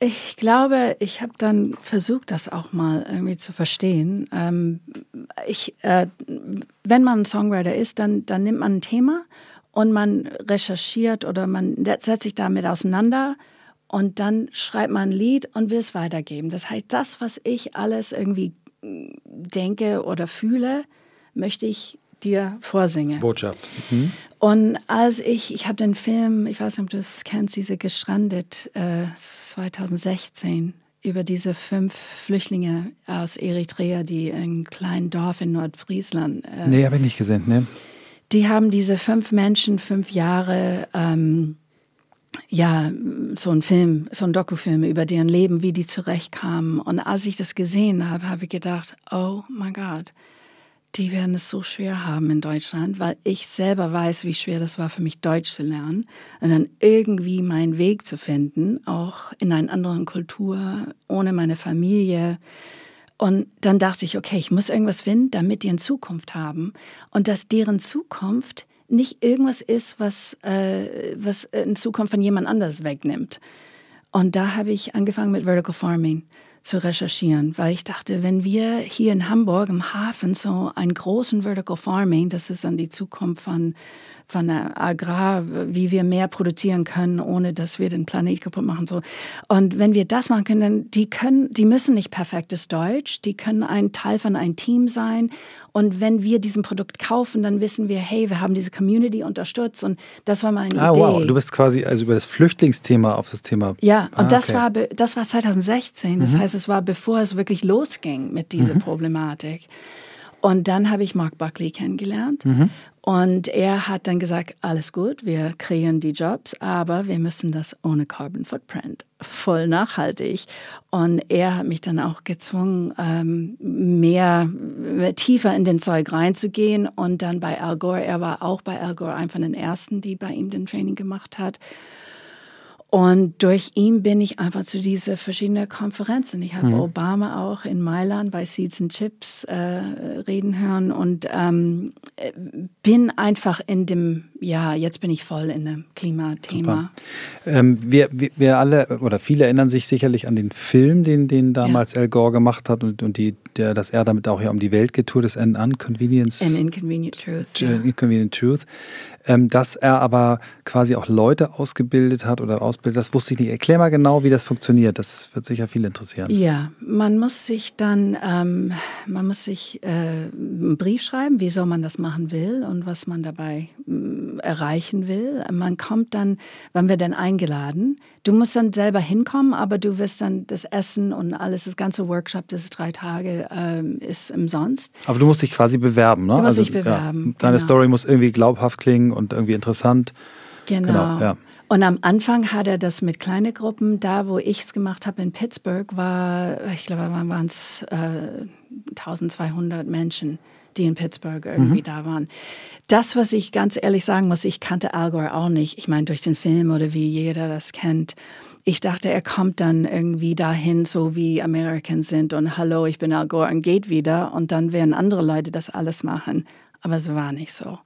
ich glaube, ich habe dann versucht, das auch mal irgendwie zu verstehen. Ähm, ich, äh, wenn man ein Songwriter ist, dann, dann nimmt man ein Thema und man recherchiert oder man setzt sich damit auseinander und dann schreibt man ein Lied und will es weitergeben. Das heißt, das, was ich alles irgendwie denke oder fühle, möchte ich dir vorsingen. Botschaft. Mhm. Und als ich, ich habe den Film, ich weiß nicht, ob du es kennst, diese Gestrandet äh, 2016 über diese fünf Flüchtlinge aus Eritrea, die in einem kleinen Dorf in Nordfriesland. Äh, nee, habe ich nicht gesehen, ne? Die haben diese fünf Menschen fünf Jahre ähm, ja, so ein Film, so ein Dokufilm über deren Leben, wie die zurechtkamen. Und als ich das gesehen habe, habe ich gedacht, oh mein Gott, die werden es so schwer haben in Deutschland, weil ich selber weiß, wie schwer das war für mich, Deutsch zu lernen und dann irgendwie meinen Weg zu finden, auch in einer anderen Kultur, ohne meine Familie. Und dann dachte ich, okay, ich muss irgendwas finden, damit die eine Zukunft haben und dass deren Zukunft nicht irgendwas ist, was, äh, was in Zukunft von jemand anders wegnimmt. Und da habe ich angefangen mit Vertical Farming zu recherchieren, weil ich dachte, wenn wir hier in Hamburg im Hafen so einen großen Vertical Farming, das ist dann die Zukunft von von der Agrar, wie wir mehr produzieren können, ohne dass wir den Planet kaputt machen. So. Und wenn wir das machen können, dann die können, die müssen nicht perfektes Deutsch, die können ein Teil von einem Team sein. Und wenn wir diesen Produkt kaufen, dann wissen wir, hey, wir haben diese Community unterstützt. Und das war meine ah, Idee. Wow, du bist quasi also über das Flüchtlingsthema auf das Thema. Ja, und ah, das war das war 2016. Das mhm. heißt, es war bevor es wirklich losging mit dieser mhm. Problematik. Und dann habe ich Mark Buckley kennengelernt. Mhm. Und er hat dann gesagt, alles gut, wir kreieren die Jobs, aber wir müssen das ohne Carbon Footprint, voll nachhaltig. Und er hat mich dann auch gezwungen, ähm, mehr, tiefer in den Zeug reinzugehen. Und dann bei Al Gore, er war auch bei Al Gore einer von den Ersten, die bei ihm den Training gemacht hat. Und durch ihn bin ich einfach zu diesen verschiedenen Konferenzen. Ich habe mhm. Obama auch in Mailand bei Seeds and Chips äh, reden hören und ähm, bin einfach in dem, ja, jetzt bin ich voll in dem Klimathema. Ähm, wir, wir, wir, alle oder viele erinnern sich sicherlich an den Film, den, den damals ja. Al Gore gemacht hat und, und die, der, dass er damit auch ja um die Welt getourt ist, An Inconvenience. An Inconvenient Truth. An Inconvenient Truth ähm, dass er aber quasi auch Leute ausgebildet hat oder ausbildet. Das wusste ich nicht. Erklär mal genau, wie das funktioniert. Das wird sicher viel interessieren. Ja, man muss sich dann, ähm, man muss sich äh, einen Brief schreiben, wieso man das machen will und was man dabei äh, erreichen will. Man kommt dann, wann wird denn eingeladen? Du musst dann selber hinkommen, aber du wirst dann das Essen und alles, das ganze Workshop, das drei Tage ähm, ist umsonst. Aber du musst dich quasi bewerben, ne? Du musst also, dich bewerben. Ja, deine genau. Story muss irgendwie glaubhaft klingen und irgendwie interessant. Genau. genau ja. Und am Anfang hat er das mit kleinen Gruppen. Da, wo ich es gemacht habe in Pittsburgh, war, ich glaube, waren es äh, 1200 Menschen die in Pittsburgh irgendwie mhm. da waren. Das, was ich ganz ehrlich sagen muss, ich kannte Al Gore auch nicht. Ich meine, durch den Film oder wie jeder das kennt. Ich dachte, er kommt dann irgendwie dahin, so wie Americans sind und hallo, ich bin Al Gore und geht wieder und dann werden andere Leute das alles machen. Aber es war nicht so.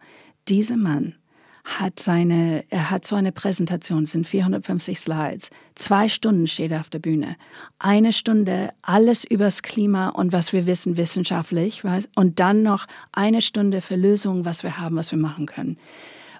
Dieser Mann hat seine, er hat so eine Präsentation, sind 450 Slides. Zwei Stunden steht er auf der Bühne. Eine Stunde alles übers Klima und was wir wissen wissenschaftlich, und dann noch eine Stunde für Lösungen, was wir haben, was wir machen können.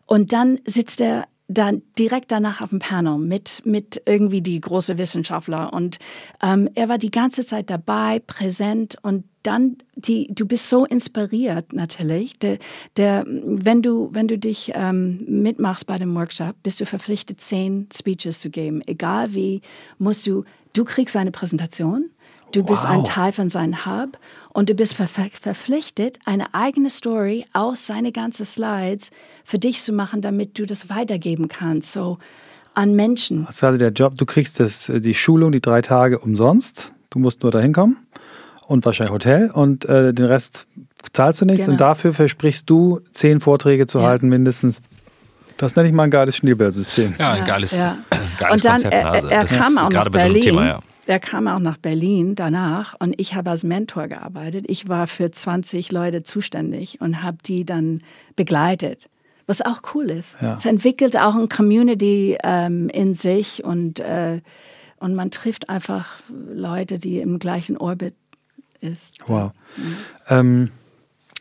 Und dann sitzt er dann direkt danach auf dem Panel mit, mit irgendwie die große Wissenschaftler. Und ähm, er war die ganze Zeit dabei, präsent und dann die, du bist so inspiriert natürlich. Der, der, wenn du, wenn du dich ähm, mitmachst bei dem Workshop, bist du verpflichtet, zehn Speeches zu geben. Egal wie, musst du, du kriegst eine Präsentation Du bist wow. ein Teil von seinem Hub und du bist ver verpflichtet, eine eigene Story aus seine ganzen Slides für dich zu machen, damit du das weitergeben kannst, so an Menschen. Das ist quasi der Job. Du kriegst das, äh, die Schulung, die drei Tage umsonst. Du musst nur dahin kommen und wahrscheinlich Hotel und äh, den Rest zahlst du nichts. Genau. Und dafür versprichst du, zehn Vorträge zu ja. halten, mindestens. Das nenne ich mal ein geiles Schneeballsystem. Ja, ein geiles, ja. geiles und dann, Konzept. Er, er, er kam auch nach Berlin. So Thema, ja er kam auch nach Berlin danach und ich habe als Mentor gearbeitet. Ich war für 20 Leute zuständig und habe die dann begleitet, was auch cool ist. Ja. Es entwickelt auch eine Community ähm, in sich und, äh, und man trifft einfach Leute, die im gleichen Orbit ist. Wow. Mhm. Ähm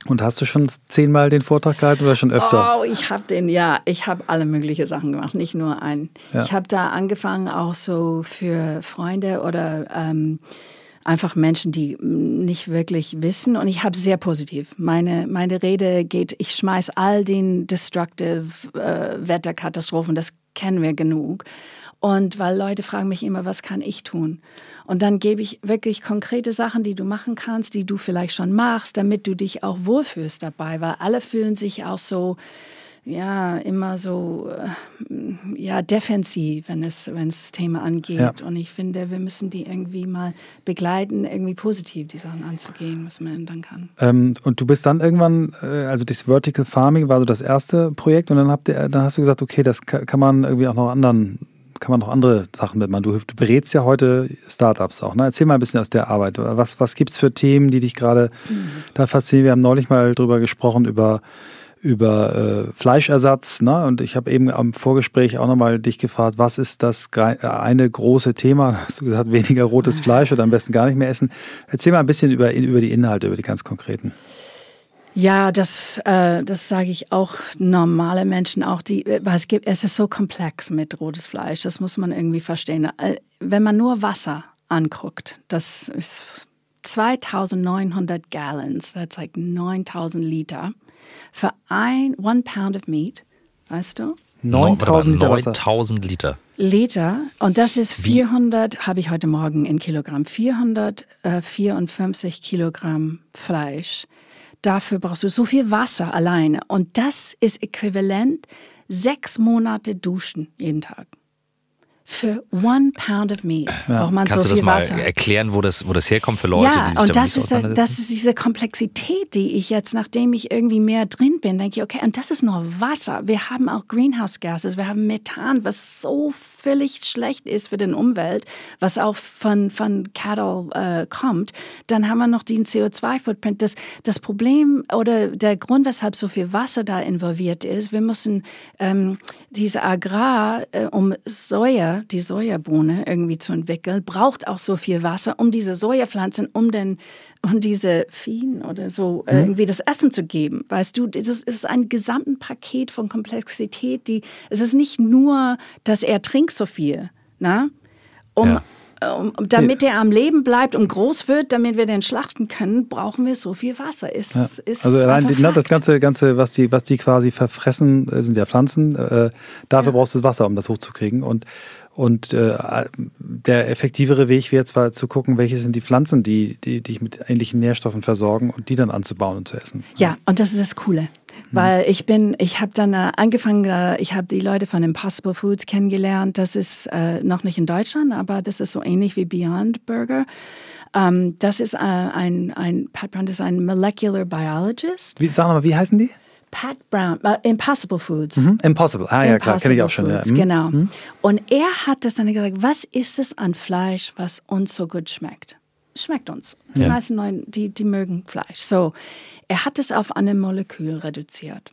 und hast du schon zehnmal den Vortrag gehalten oder schon öfter? Oh, ich habe den, ja, ich habe alle möglichen Sachen gemacht, nicht nur einen. Ja. Ich habe da angefangen auch so für Freunde oder ähm, einfach Menschen, die nicht wirklich wissen. Und ich habe sehr positiv. Meine, meine Rede geht, ich schmeiß all den destructive äh, Wetterkatastrophen, das kennen wir genug. Und weil Leute fragen mich immer, was kann ich tun? Und dann gebe ich wirklich konkrete Sachen, die du machen kannst, die du vielleicht schon machst, damit du dich auch wohlfühlst dabei, weil alle fühlen sich auch so, ja, immer so, äh, ja, defensiv, wenn es, wenn es das Thema angeht. Ja. Und ich finde, wir müssen die irgendwie mal begleiten, irgendwie positiv die Sachen anzugehen, was man dann kann. Ähm, und du bist dann irgendwann, äh, also das Vertical Farming war so das erste Projekt und dann habt ihr, dann hast du gesagt, okay, das kann man irgendwie auch noch anderen kann man noch andere Sachen mitmachen? Du, du berätst ja heute Startups auch. Ne? Erzähl mal ein bisschen aus der Arbeit. Was, was gibt es für Themen, die dich gerade mhm. da faszinieren? Wir haben neulich mal drüber gesprochen, über, über äh, Fleischersatz. Ne? Und ich habe eben am Vorgespräch auch nochmal dich gefragt, was ist das eine große Thema? Hast du gesagt, weniger rotes Fleisch oder am besten gar nicht mehr essen? Erzähl mal ein bisschen über, über die Inhalte, über die ganz konkreten. Ja, das, äh, das sage ich auch normale Menschen auch, die, weil es gibt, es ist so komplex mit rotes Fleisch, das muss man irgendwie verstehen. Äh, wenn man nur Wasser anguckt, das ist 2900 Gallons, that's like 9000 Liter, für ein one pound of meat, weißt du? 9000 Liter. 9000 Liter. Liter. Und das ist 400, habe ich heute Morgen in Kilogramm, 454 Kilogramm Fleisch dafür brauchst du so viel Wasser alleine. Und das ist äquivalent sechs Monate Duschen jeden Tag. Für one pound of meat ja. braucht man Kannst so viel Wasser. du das mal erklären, wo das, wo das herkommt für Leute, ja, die sich und das ist, das ist diese Komplexität, die ich jetzt, nachdem ich irgendwie mehr drin bin, denke ich, okay, und das ist nur Wasser. Wir haben auch Greenhouse Gases, wir haben Methan, was so völlig schlecht ist für die Umwelt, was auch von, von Cattle äh, kommt. Dann haben wir noch den CO2-Footprint. Das, das Problem oder der Grund, weshalb so viel Wasser da involviert ist, wir müssen ähm, diese Agrar, äh, um Soja, die Sojabohne irgendwie zu entwickeln, braucht auch so viel Wasser, um diese Sojapflanzen, um den um diese Viehen oder so äh, mhm. irgendwie das Essen zu geben. Weißt du, das ist ein gesamten Paket von Komplexität, die es ist nicht nur, dass er trinkt so viel, na, um ja. Um, damit er am Leben bleibt und groß wird, damit wir den schlachten können, brauchen wir so viel Wasser. Ist, ja. ist also allein die, ne, das ganze, ganze, was die, was die quasi verfressen, äh, sind ja Pflanzen. Äh, dafür ja. brauchst du Wasser, um das hochzukriegen. Und und äh, der effektivere Weg wäre zwar zu gucken, welche sind die Pflanzen, die, die dich mit ähnlichen Nährstoffen versorgen und die dann anzubauen und zu essen. Ja, und das ist das Coole. Weil ich bin, ich habe dann äh, angefangen, äh, ich habe die Leute von Impossible Foods kennengelernt. Das ist äh, noch nicht in Deutschland, aber das ist so ähnlich wie Beyond Burger. Ähm, das ist äh, ein, ein, Pat Brandt ist ein Molecular Biologist. Wie, sag mal, wie heißen die? Pat Brown, uh, Impossible Foods. Mhm, Impossible, ah ja, Impossible klar, kenne ich auch schon. Foods, ja. Mhm. Genau. Mhm. Und er hat das dann gesagt, was ist es an Fleisch, was uns so gut schmeckt? Schmeckt uns. Die ja. meisten Leute, die, die mögen Fleisch. So, er hat es auf ein Molekül reduziert.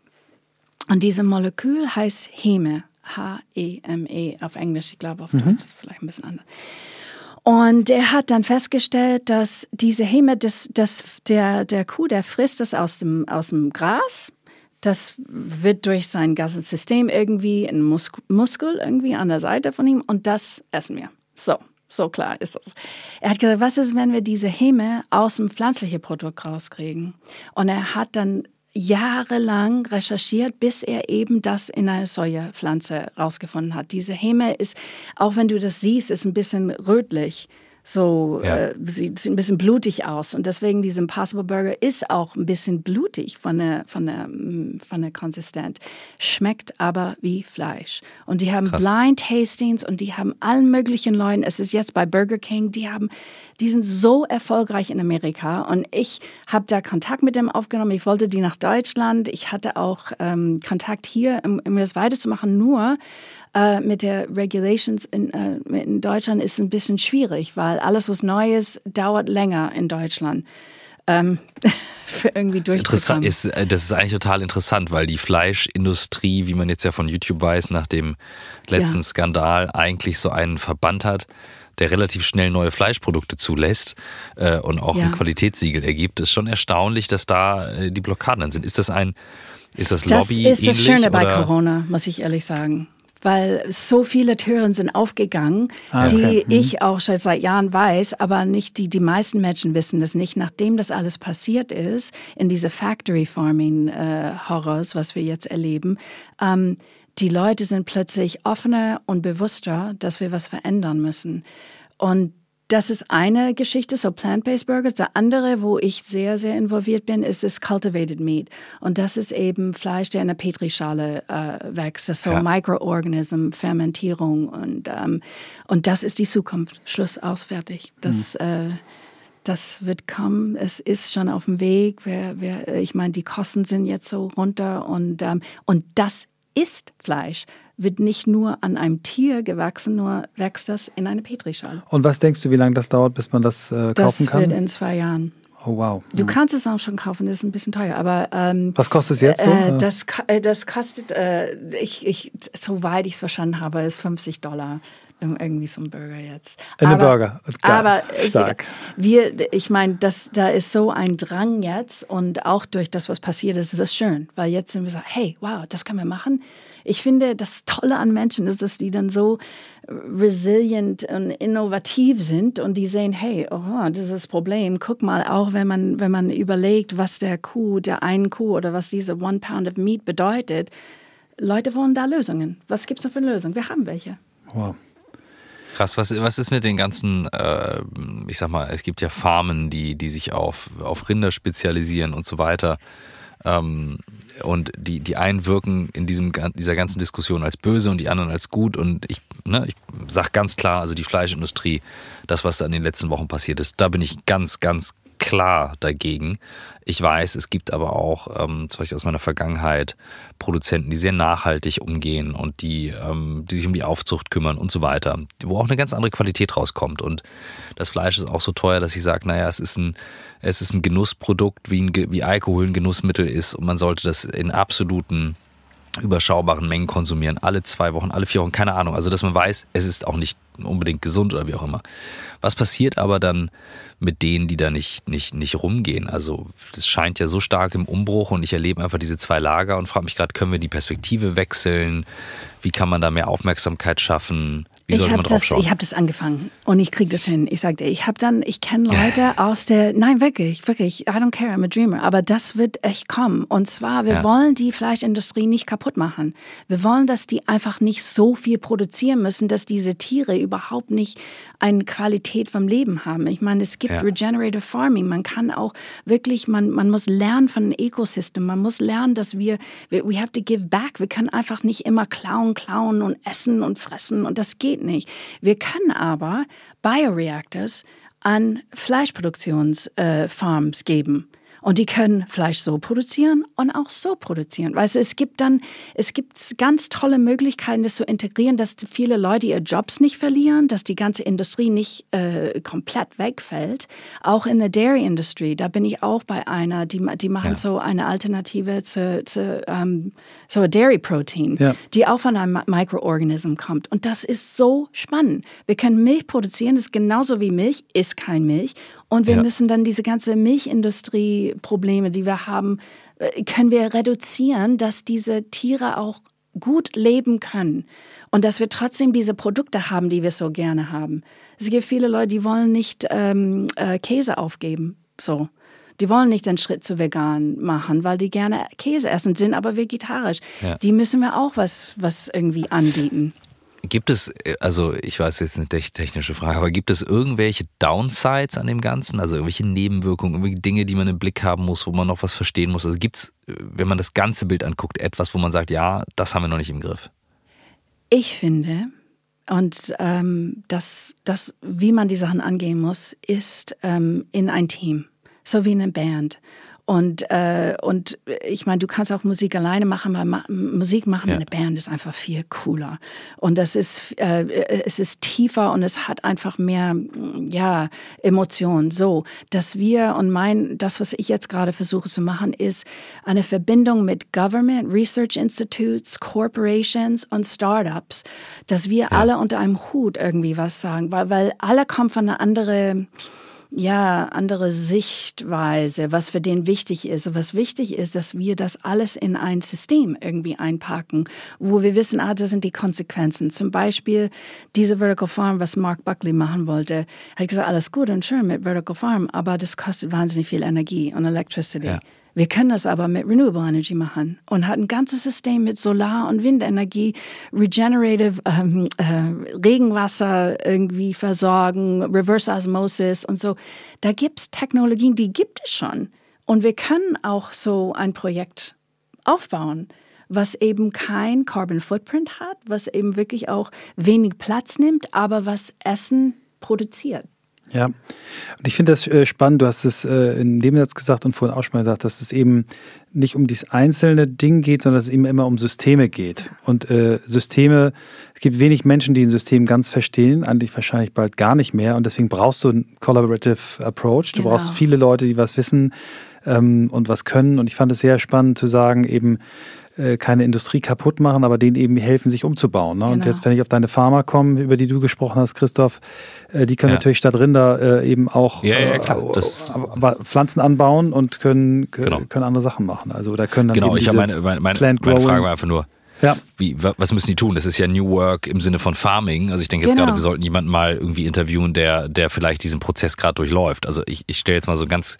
Und dieses Molekül heißt Heme, H-E-M-E -E auf Englisch, ich glaube auf mhm. Deutsch ist es vielleicht ein bisschen anders. Und er hat dann festgestellt, dass diese Heme, das, das, der, der Kuh, der frisst das aus dem, aus dem Gras das wird durch sein ganzes System irgendwie ein Mus Muskel irgendwie an der Seite von ihm und das essen wir. So, so klar ist das. Er hat gesagt, was ist, wenn wir diese Häme aus dem pflanzlichen Produkt rauskriegen? Und er hat dann jahrelang recherchiert, bis er eben das in einer Sojapflanze rausgefunden hat. Diese Häme ist, auch wenn du das siehst, ist ein bisschen rötlich so ja. äh, sieht, sieht ein bisschen blutig aus. Und deswegen dieser Impossible Burger ist auch ein bisschen blutig von der, von der, mm, von der Konsistenz. Schmeckt aber wie Fleisch. Und die haben Krass. Blind Tastings und die haben allen möglichen Leuten, es ist jetzt bei Burger King, die haben, die sind so erfolgreich in Amerika. Und ich habe da Kontakt mit dem aufgenommen. Ich wollte die nach Deutschland. Ich hatte auch ähm, Kontakt hier, um, um das weiterzumachen. Nur äh, mit der Regulations in, äh, in Deutschland ist ein bisschen schwierig, weil alles, was neu ist, dauert länger in Deutschland. Ähm, für irgendwie durchzukommen. Das ist, äh, das ist eigentlich total interessant, weil die Fleischindustrie, wie man jetzt ja von YouTube weiß, nach dem letzten ja. Skandal eigentlich so einen Verband hat, der relativ schnell neue Fleischprodukte zulässt äh, und auch ja. ein Qualitätssiegel ergibt, ist schon erstaunlich, dass da äh, die Blockaden sind. Ist das ein, ist das Lobby Das ist das Schöne bei Corona, muss ich ehrlich sagen weil so viele Türen sind aufgegangen, ah, okay. die mhm. ich auch schon seit Jahren weiß, aber nicht die, die meisten Menschen wissen das nicht. Nachdem das alles passiert ist, in diese Factory Farming äh, Horrors, was wir jetzt erleben, ähm, die Leute sind plötzlich offener und bewusster, dass wir was verändern müssen. Und das ist eine Geschichte, so Plant-Based Burgers. Der andere, wo ich sehr, sehr involviert bin, ist das Cultivated Meat. Und das ist eben Fleisch, der in der Petrischale äh, wächst. Das ist so ja. Microorganism, Fermentierung. Und, ähm, und das ist die Zukunft. Schluss, aus, fertig. Das, mhm. äh, das wird kommen. Es ist schon auf dem Weg. Wer, wer, ich meine, die Kosten sind jetzt so runter. Und, ähm, und das ist Fleisch wird nicht nur an einem Tier gewachsen, nur wächst das in eine Petrischale. Und was denkst du, wie lange das dauert, bis man das äh, kaufen das kann? Das wird in zwei Jahren. Oh wow. Du kannst es auch schon kaufen, das ist ein bisschen teuer, aber ähm, was kostet es jetzt so? Äh, das, äh, das kostet, äh, ich, ich, soweit ich es verstanden habe, ist 50 Dollar irgendwie so ein Burger jetzt. In aber, Burger. Geil. Aber Stark. wir, ich meine, da ist so ein Drang jetzt und auch durch das, was passiert ist, ist es schön, weil jetzt sind wir so, hey, wow, das können wir machen ich finde, das Tolle an Menschen ist, dass die dann so resilient und innovativ sind und die sehen, hey, oh, das ist das Problem. Guck mal, auch wenn man, wenn man überlegt, was der Kuh, der einen Kuh oder was diese One Pound of Meat bedeutet, Leute wollen da Lösungen. Was gibt es da für Lösungen? Wir haben welche. Wow. Krass, was, was ist mit den ganzen, äh, ich sag mal, es gibt ja Farmen, die, die sich auf, auf Rinder spezialisieren und so weiter. Ähm, und die, die einen wirken in diesem, dieser ganzen Diskussion als böse und die anderen als gut. Und ich, ne, ich sage ganz klar, also die Fleischindustrie, das, was da in den letzten Wochen passiert ist, da bin ich ganz, ganz klar dagegen. Ich weiß, es gibt aber auch, ähm, zum Beispiel aus meiner Vergangenheit, Produzenten, die sehr nachhaltig umgehen und die, ähm, die sich um die Aufzucht kümmern und so weiter, wo auch eine ganz andere Qualität rauskommt. Und das Fleisch ist auch so teuer, dass ich sage, naja, es ist ein es ist ein Genussprodukt, wie, ein, wie Alkohol ein Genussmittel ist und man sollte das in absoluten überschaubaren Mengen konsumieren, alle zwei Wochen, alle vier Wochen, keine Ahnung. Also dass man weiß, es ist auch nicht unbedingt gesund oder wie auch immer. Was passiert aber dann mit denen, die da nicht, nicht, nicht rumgehen? Also das scheint ja so stark im Umbruch und ich erlebe einfach diese zwei Lager und frage mich gerade, können wir die Perspektive wechseln? Wie kann man da mehr Aufmerksamkeit schaffen? Wie ich habe das, ich hab das angefangen und ich kriege das hin. Ich sagte, ich habe dann, ich kenne Leute aus der, nein wirklich, wirklich, I don't care, I'm a dreamer, aber das wird echt kommen. Und zwar, wir ja. wollen die Fleischindustrie nicht kaputt machen. Wir wollen, dass die einfach nicht so viel produzieren müssen, dass diese Tiere überhaupt nicht eine Qualität vom Leben haben. Ich meine, es gibt ja. Regenerative Farming. Man kann auch wirklich, man, man muss lernen von einem Ecosystem. Man muss lernen, dass wir, we have to give back. Wir können einfach nicht immer klauen, klauen und essen und fressen und das geht nicht. Wir können aber Bioreactors an Fleischproduktionsfarms äh, geben. Und die können Fleisch so produzieren und auch so produzieren. Weißt du, es gibt dann, es gibt ganz tolle Möglichkeiten, das zu integrieren, dass viele Leute ihre Jobs nicht verlieren, dass die ganze Industrie nicht äh, komplett wegfällt. Auch in der Dairy Industry, da bin ich auch bei einer, die, die machen ja. so eine Alternative zu, zu um, so Dairy Protein, ja. die auch von einem Mikroorganismus kommt. Und das ist so spannend. Wir können Milch produzieren, das ist genauso wie Milch, ist kein Milch. Und wir ja. müssen dann diese ganze Milchindustrie-Probleme, die wir haben, äh, können wir reduzieren, dass diese Tiere auch gut leben können und dass wir trotzdem diese Produkte haben, die wir so gerne haben. Es gibt viele Leute, die wollen nicht ähm, äh, Käse aufgeben, so. Die wollen nicht den Schritt zu vegan machen, weil die gerne Käse essen, sind aber vegetarisch. Ja. Die müssen wir auch was, was irgendwie anbieten. Gibt es, äh, also ich weiß jetzt eine technische Frage, aber gibt es irgendwelche Downsides an dem Ganzen, also irgendwelche Nebenwirkungen, irgendwelche Dinge, die man im Blick haben muss, wo man noch was verstehen muss? Also gibt es, äh, wenn man das ganze Bild anguckt, etwas, wo man sagt, ja, das haben wir noch nicht im Griff? Ich finde, und ähm, das, das, wie man die Sachen angehen muss, ist ähm, in ein Team, so wie in einer Band. Und, äh, und ich meine, du kannst auch Musik alleine machen, aber ma Musik machen ja. in einer Band ist einfach viel cooler. Und das ist, äh, es ist tiefer und es hat einfach mehr, ja, Emotionen. So, dass wir und mein, das, was ich jetzt gerade versuche zu machen, ist eine Verbindung mit Government, Research Institutes, Corporations und Startups, dass wir ja. alle unter einem Hut irgendwie was sagen, weil, weil alle kommen von einer anderen ja, andere Sichtweise, was für den wichtig ist. Was wichtig ist, dass wir das alles in ein System irgendwie einpacken, wo wir wissen, ah, das sind die Konsequenzen. Zum Beispiel diese Vertical Farm, was Mark Buckley machen wollte, hat gesagt, alles gut und schön mit Vertical Farm, aber das kostet wahnsinnig viel Energie und Electricity. Ja. Wir können das aber mit Renewable Energy machen und hat ein ganzes System mit Solar- und Windenergie, Regenerative ähm, äh, Regenwasser irgendwie versorgen, Reverse Osmosis und so. Da gibt es Technologien, die gibt es schon. Und wir können auch so ein Projekt aufbauen, was eben kein Carbon Footprint hat, was eben wirklich auch wenig Platz nimmt, aber was Essen produziert. Ja, und ich finde das äh, spannend. Du hast es äh, in dem Satz gesagt und vorhin auch schon mal gesagt, dass es eben nicht um dieses einzelne Ding geht, sondern dass es eben immer um Systeme geht. Und äh, Systeme, es gibt wenig Menschen, die ein System ganz verstehen, eigentlich wahrscheinlich bald gar nicht mehr. Und deswegen brauchst du einen Collaborative Approach. Du genau. brauchst viele Leute, die was wissen ähm, und was können. Und ich fand es sehr spannend zu sagen, eben, äh, keine Industrie kaputt machen, aber denen eben helfen, sich umzubauen. Ne? Genau. Und jetzt, wenn ich auf deine Pharma komme, über die du gesprochen hast, Christoph, äh, die können ja. natürlich statt Rinder äh, eben auch ja, ja, klar. Das Pflanzen anbauen und können, genau. können andere Sachen machen. Also da können dann genau, ich habe meine, meine, meine, meine Frage war einfach nur, ja. Wie, was müssen die tun? Das ist ja New Work im Sinne von Farming. Also ich denke jetzt genau. gerade, wir sollten jemanden mal irgendwie interviewen, der, der vielleicht diesen Prozess gerade durchläuft. Also ich, ich stelle jetzt mal so ganz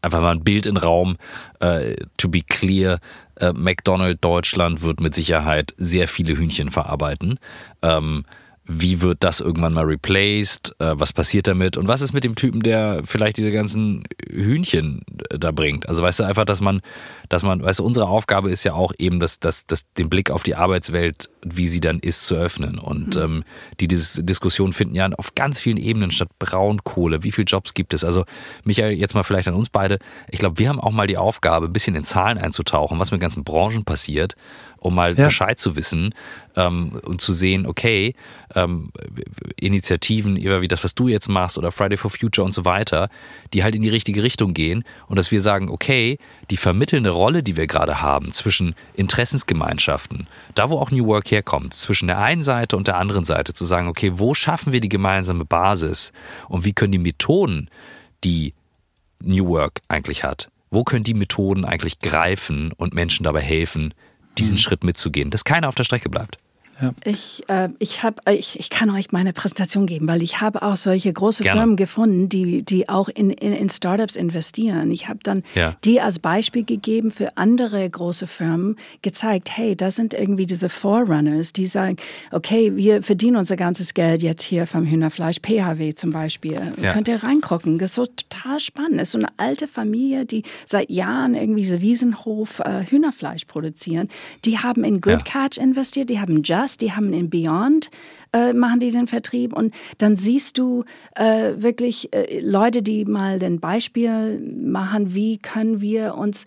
einfach mal ein Bild in den Raum. Uh, to be clear, uh, McDonald Deutschland wird mit Sicherheit sehr viele Hühnchen verarbeiten. Ähm, wie wird das irgendwann mal replaced, äh, was passiert damit und was ist mit dem Typen, der vielleicht diese ganzen Hühnchen äh, da bringt. Also weißt du einfach, dass man, dass man, weißt du, unsere Aufgabe ist ja auch eben, das, das, das, den Blick auf die Arbeitswelt, wie sie dann ist, zu öffnen. Und mhm. ähm, die diese Diskussionen finden ja auf ganz vielen Ebenen statt. Braunkohle, wie viele Jobs gibt es? Also Michael, jetzt mal vielleicht an uns beide. Ich glaube, wir haben auch mal die Aufgabe, ein bisschen in Zahlen einzutauchen, was mit ganzen Branchen passiert um mal ja. Bescheid zu wissen ähm, und zu sehen, okay, ähm, Initiativen, wie das, was du jetzt machst oder Friday for Future und so weiter, die halt in die richtige Richtung gehen und dass wir sagen, okay, die vermittelnde Rolle, die wir gerade haben zwischen Interessensgemeinschaften, da wo auch New Work herkommt, zwischen der einen Seite und der anderen Seite, zu sagen, okay, wo schaffen wir die gemeinsame Basis und wie können die Methoden, die New Work eigentlich hat, wo können die Methoden eigentlich greifen und Menschen dabei helfen, diesen mhm. Schritt mitzugehen, dass keiner auf der Strecke bleibt. Ja. Ich, äh, ich, hab, ich, ich kann euch meine Präsentation geben, weil ich habe auch solche große Gerne. Firmen gefunden, die, die auch in, in, in Startups investieren. Ich habe dann ja. die als Beispiel gegeben für andere große Firmen, gezeigt, hey, das sind irgendwie diese Forerunners, die sagen, okay, wir verdienen unser ganzes Geld jetzt hier vom Hühnerfleisch, PHW zum Beispiel. Ja. Könnt ihr reingucken. Das ist so total spannend. Das ist so eine alte Familie, die seit Jahren irgendwie so Wiesenhof äh, Hühnerfleisch produzieren. Die haben in Good Catch investiert, die haben Just hast, die haben in Beyond, äh, machen die den Vertrieb und dann siehst du äh, wirklich äh, Leute, die mal ein Beispiel machen, wie können wir uns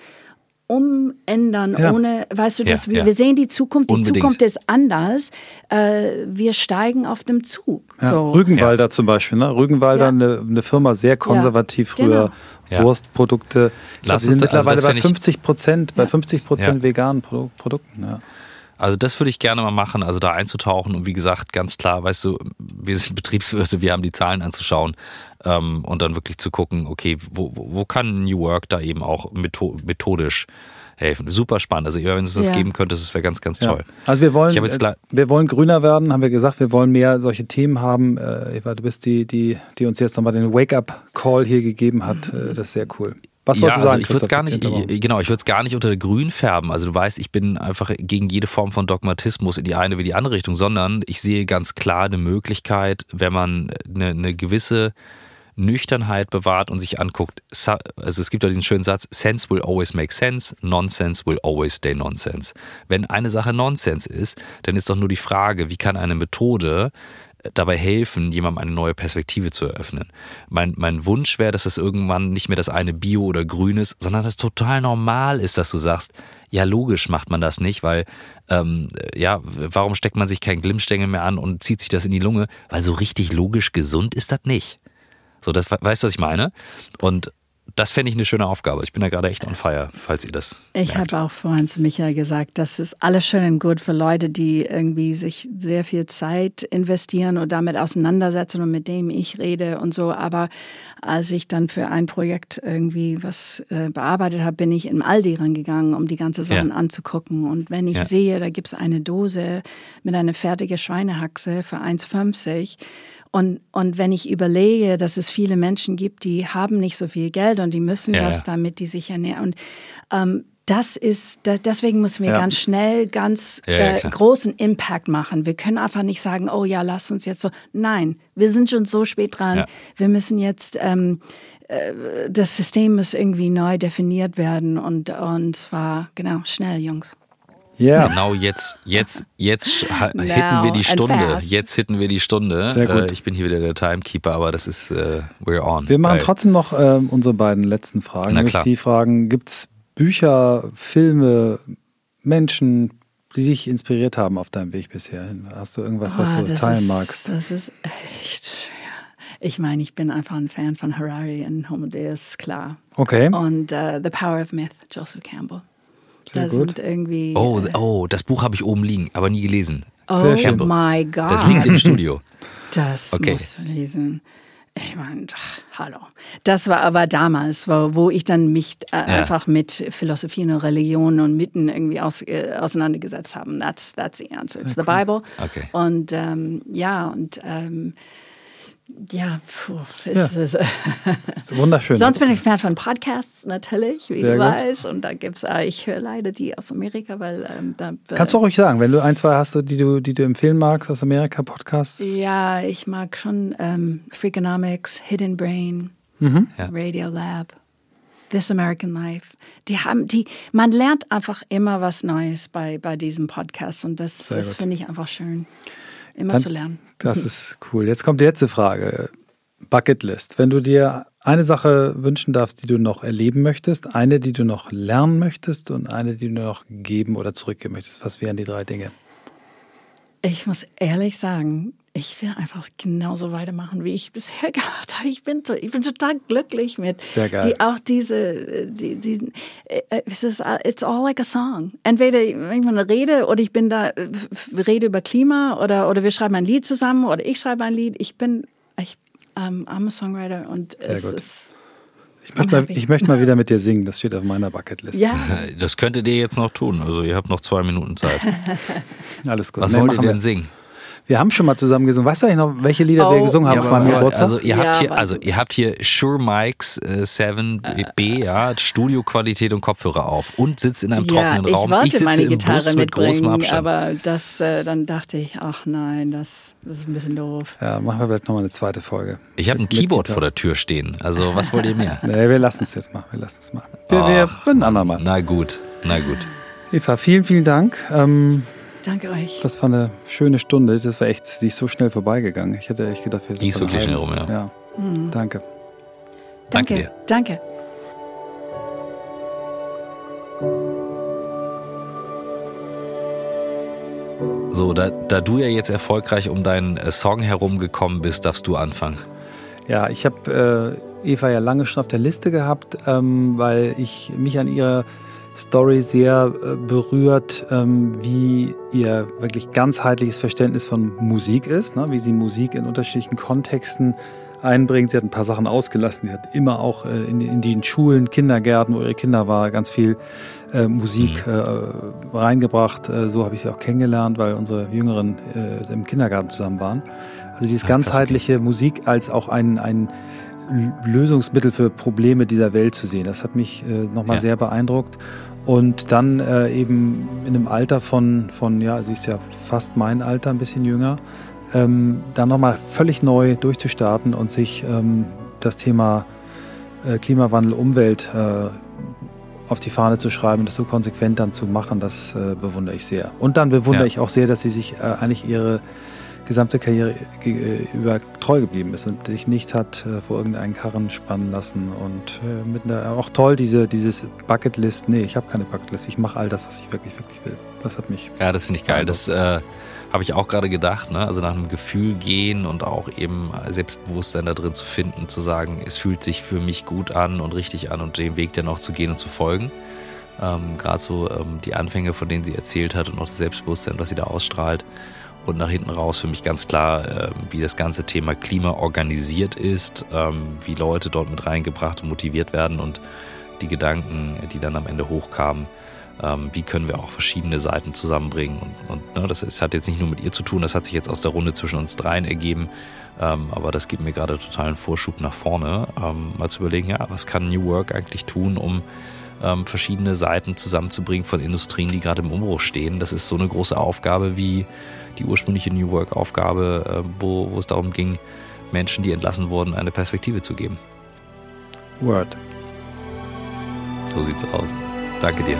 umändern, ja. ohne, weißt du, dass ja, wir, ja. wir sehen die Zukunft, die Unbedingt. Zukunft ist anders, äh, wir steigen auf dem Zug. So. Rügenwalder zum Beispiel, ne? Rügenwalder, eine, eine, Firma, sehr konservativ früher, genau. Wurstprodukte. Lass sind mittlerweile also bei 50 Prozent, bei 50 Prozent veganen Produkten. Also das würde ich gerne mal machen, also da einzutauchen und wie gesagt, ganz klar, weißt du, wir sind Betriebswirte, wir haben die Zahlen anzuschauen ähm, und dann wirklich zu gucken, okay, wo, wo kann New Work da eben auch methodisch helfen. Super spannend. Also wenn du uns das ja. geben könntest, das wäre ganz, ganz toll. Ja. Also wir wollen, äh, wir wollen grüner werden, haben wir gesagt, wir wollen mehr solche Themen haben. Äh, Eva, du bist die, die, die uns jetzt nochmal den Wake-up-Call hier gegeben hat. Äh, das ist sehr cool. Was ja, du sagen? Also ich würde es gar nicht, ich, genau, ich würde es gar nicht unter grün färben. Also du weißt, ich bin einfach gegen jede Form von Dogmatismus in die eine wie die andere Richtung, sondern ich sehe ganz klar eine Möglichkeit, wenn man eine, eine gewisse Nüchternheit bewahrt und sich anguckt. Also es gibt ja diesen schönen Satz, Sense will always make sense, Nonsense will always stay nonsense. Wenn eine Sache Nonsense ist, dann ist doch nur die Frage, wie kann eine Methode dabei helfen, jemandem eine neue Perspektive zu eröffnen. Mein, mein Wunsch wäre, dass es irgendwann nicht mehr das eine Bio oder Grün ist, sondern dass es total normal ist, dass du sagst, ja, logisch macht man das nicht, weil, ähm, ja, warum steckt man sich keinen Glimmstängel mehr an und zieht sich das in die Lunge? Weil so richtig logisch gesund ist das nicht. So, das weißt du, was ich meine? Und das fände ich eine schöne Aufgabe. Ich bin da gerade echt on fire, falls ihr das. Ich habe auch vorhin zu Michael gesagt, das ist alles schön und gut für Leute, die irgendwie sich sehr viel Zeit investieren und damit auseinandersetzen und mit dem ich rede und so. Aber als ich dann für ein Projekt irgendwie was äh, bearbeitet habe, bin ich in Aldi rangegangen, um die ganze Sachen ja. anzugucken. Und wenn ich ja. sehe, da gibt es eine Dose mit einer fertigen Schweinehaxe für 1,50 und, und wenn ich überlege, dass es viele Menschen gibt, die haben nicht so viel Geld und die müssen ja, das, ja. damit die sich ernähren. Und ähm, das ist, deswegen müssen wir ja. ganz schnell ganz äh, großen Impact machen. Wir können einfach nicht sagen, oh ja, lass uns jetzt so. Nein, wir sind schon so spät dran. Wir müssen jetzt, ähm, äh, das System muss irgendwie neu definiert werden und, und zwar, genau, schnell, Jungs. Ja. Genau jetzt, jetzt, jetzt hitten wir die Stunde. Jetzt hitten wir die Stunde. Sehr gut. Äh, ich bin hier wieder der Timekeeper, aber das ist, uh, we're on. Wir machen trotzdem noch äh, unsere beiden letzten Fragen. Na klar. Die Fragen, gibt es Bücher, Filme, Menschen, die dich inspiriert haben auf deinem Weg bisher? Hast du irgendwas, was oh, du teilen ist, magst? Das ist echt schwer. Ich meine, ich bin einfach ein Fan von Harari und Homo Deus, klar. Okay. Und uh, The Power of Myth, Joseph Campbell. Sehr da gut. irgendwie. Oh, äh, oh, das Buch habe ich oben liegen, aber nie gelesen. Oh my God. Das liegt im Studio. Das okay. musst du lesen. Ich meine, hallo. Das war aber damals, wo, wo ich dann mich äh, ja. einfach mit Philosophie und Religion und Mitten irgendwie aus, äh, auseinandergesetzt habe. That's, that's the answer. It's the Bible. Okay. Und ähm, ja, und ähm, ja, puh, ist, ja. Ist, ist wunderschön. Sonst bin ich Fan von Podcasts natürlich, wie Sehr du gut. weißt. Und da gibt es, äh, ich höre leider die aus Amerika, weil ähm, da. Kannst du auch ruhig sagen, wenn du ein, zwei hast, die du, die du empfehlen magst aus Amerika, Podcasts? Ja, ich mag schon ähm, Freakonomics, Hidden Brain, mhm. Radio Lab. This American Life. Die haben, die, man lernt einfach immer was Neues bei, bei diesem Podcast und das, das finde ich einfach schön, immer Dann, zu lernen. Das ist cool. Jetzt kommt die letzte Frage. Bucketlist. Wenn du dir eine Sache wünschen darfst, die du noch erleben möchtest, eine, die du noch lernen möchtest und eine, die du noch geben oder zurückgeben möchtest, was wären die drei Dinge? Ich muss ehrlich sagen, ich will einfach genauso weitermachen, wie ich bisher gemacht habe. Ich bin, ich bin total glücklich mit. Sehr geil. Die, auch diese, die, die, äh, es ist, it's all like a song. Entweder ich eine Rede oder ich bin da, äh, rede über Klima oder, oder wir schreiben ein Lied zusammen oder ich schreibe ein Lied. Ich bin, ich, um, I'm a Songwriter und Sehr es gut. ist ich möchte, mal, ich möchte, mal, wieder mit dir singen, das steht auf meiner Bucketlist. Ja. Das könntet ihr jetzt noch tun. Also ihr habt noch zwei Minuten Zeit. Alles gut. Was nee, wollt ihr denn singen? Wir haben schon mal zusammen gesungen. Weißt du eigentlich noch, welche Lieder oh, wir gesungen haben ja, auf meinem Geburtstag? Also ihr, habt hier, also ihr habt hier Shure Mics äh, 7B, ja, Studioqualität und Kopfhörer auf und sitzt in einem ja, trockenen Raum. Ich wollte ich sitze meine im Gitarre Bus mit großem Abstand. aber das, äh, dann dachte ich, ach nein, das, das, ist ein bisschen doof. Ja, machen wir vielleicht nochmal eine zweite Folge. Ich habe ein Keyboard vor der Tür stehen. Also was wollt ihr mehr? nee, wir lassen es jetzt mal. Wir lassen es mal. Wir, wir ein andermal. Na gut, na gut. Eva, vielen, vielen Dank. Ähm, Danke euch. Das war eine schöne Stunde. Das war echt, die ist so schnell vorbeigegangen. Ich hätte echt gedacht, wir sind Die ist wirklich schnell rum, ja. ja. Mhm. Danke. Danke dir. Danke. So, da, da du ja jetzt erfolgreich um deinen äh, Song herumgekommen bist, darfst du anfangen. Ja, ich habe äh, Eva ja lange schon auf der Liste gehabt, ähm, weil ich mich an ihre Story sehr äh, berührt, ähm, wie ihr wirklich ganzheitliches Verständnis von Musik ist, ne? wie sie Musik in unterschiedlichen Kontexten einbringt. Sie hat ein paar Sachen ausgelassen. Sie hat immer auch äh, in, den Schulen, Kindergärten, wo ihre Kinder war, ganz viel äh, Musik mhm. reingebracht. So habe ich sie auch kennengelernt, weil unsere Jüngeren im Kindergarten zusammen waren. Also dieses Ach, ganzheitliche. Musik als auch ein, ein Lösungsmittel für Probleme dieser Welt zu sehen. Das hat mich äh, nochmal ja. sehr beeindruckt. Und dann äh, eben in einem Alter von, von, ja, sie ist ja fast mein Alter, ein bisschen jünger, ähm, dann nochmal völlig neu durchzustarten und sich ähm, das Thema äh, Klimawandel, Umwelt äh, auf die Fahne zu schreiben und das so konsequent dann zu machen, das äh, bewundere ich sehr. Und dann bewundere ja. ich auch sehr, dass sie sich äh, eigentlich ihre gesamte Karriere über treu geblieben ist und sich nicht hat äh, vor irgendeinen Karren spannen lassen. Und äh, mit einer, auch toll, diese, dieses Bucketlist. Nee, ich habe keine Bucketlist. Ich mache all das, was ich wirklich, wirklich will. Das hat mich. Ja, das finde ich geil. Das äh, habe ich auch gerade gedacht. Ne? Also nach einem Gefühl gehen und auch eben Selbstbewusstsein da drin zu finden, zu sagen, es fühlt sich für mich gut an und richtig an und den Weg dann auch zu gehen und zu folgen. Ähm, Gerade so ähm, die Anfänge, von denen sie erzählt hat und auch das Selbstbewusstsein, was sie da ausstrahlt. Und nach hinten raus für mich ganz klar, äh, wie das ganze Thema Klima organisiert ist, ähm, wie Leute dort mit reingebracht und motiviert werden und die Gedanken, die dann am Ende hochkamen, ähm, wie können wir auch verschiedene Seiten zusammenbringen. Und, und ne, das ist, hat jetzt nicht nur mit ihr zu tun, das hat sich jetzt aus der Runde zwischen uns dreien ergeben. Ähm, aber das gibt mir gerade totalen Vorschub nach vorne, ähm, mal zu überlegen, ja, was kann New Work eigentlich tun, um ähm, verschiedene Seiten zusammenzubringen von Industrien, die gerade im Umbruch stehen. Das ist so eine große Aufgabe wie die ursprüngliche New Work-Aufgabe, äh, wo, wo es darum ging, Menschen, die entlassen wurden, eine Perspektive zu geben. Word. So sieht's aus. Danke dir.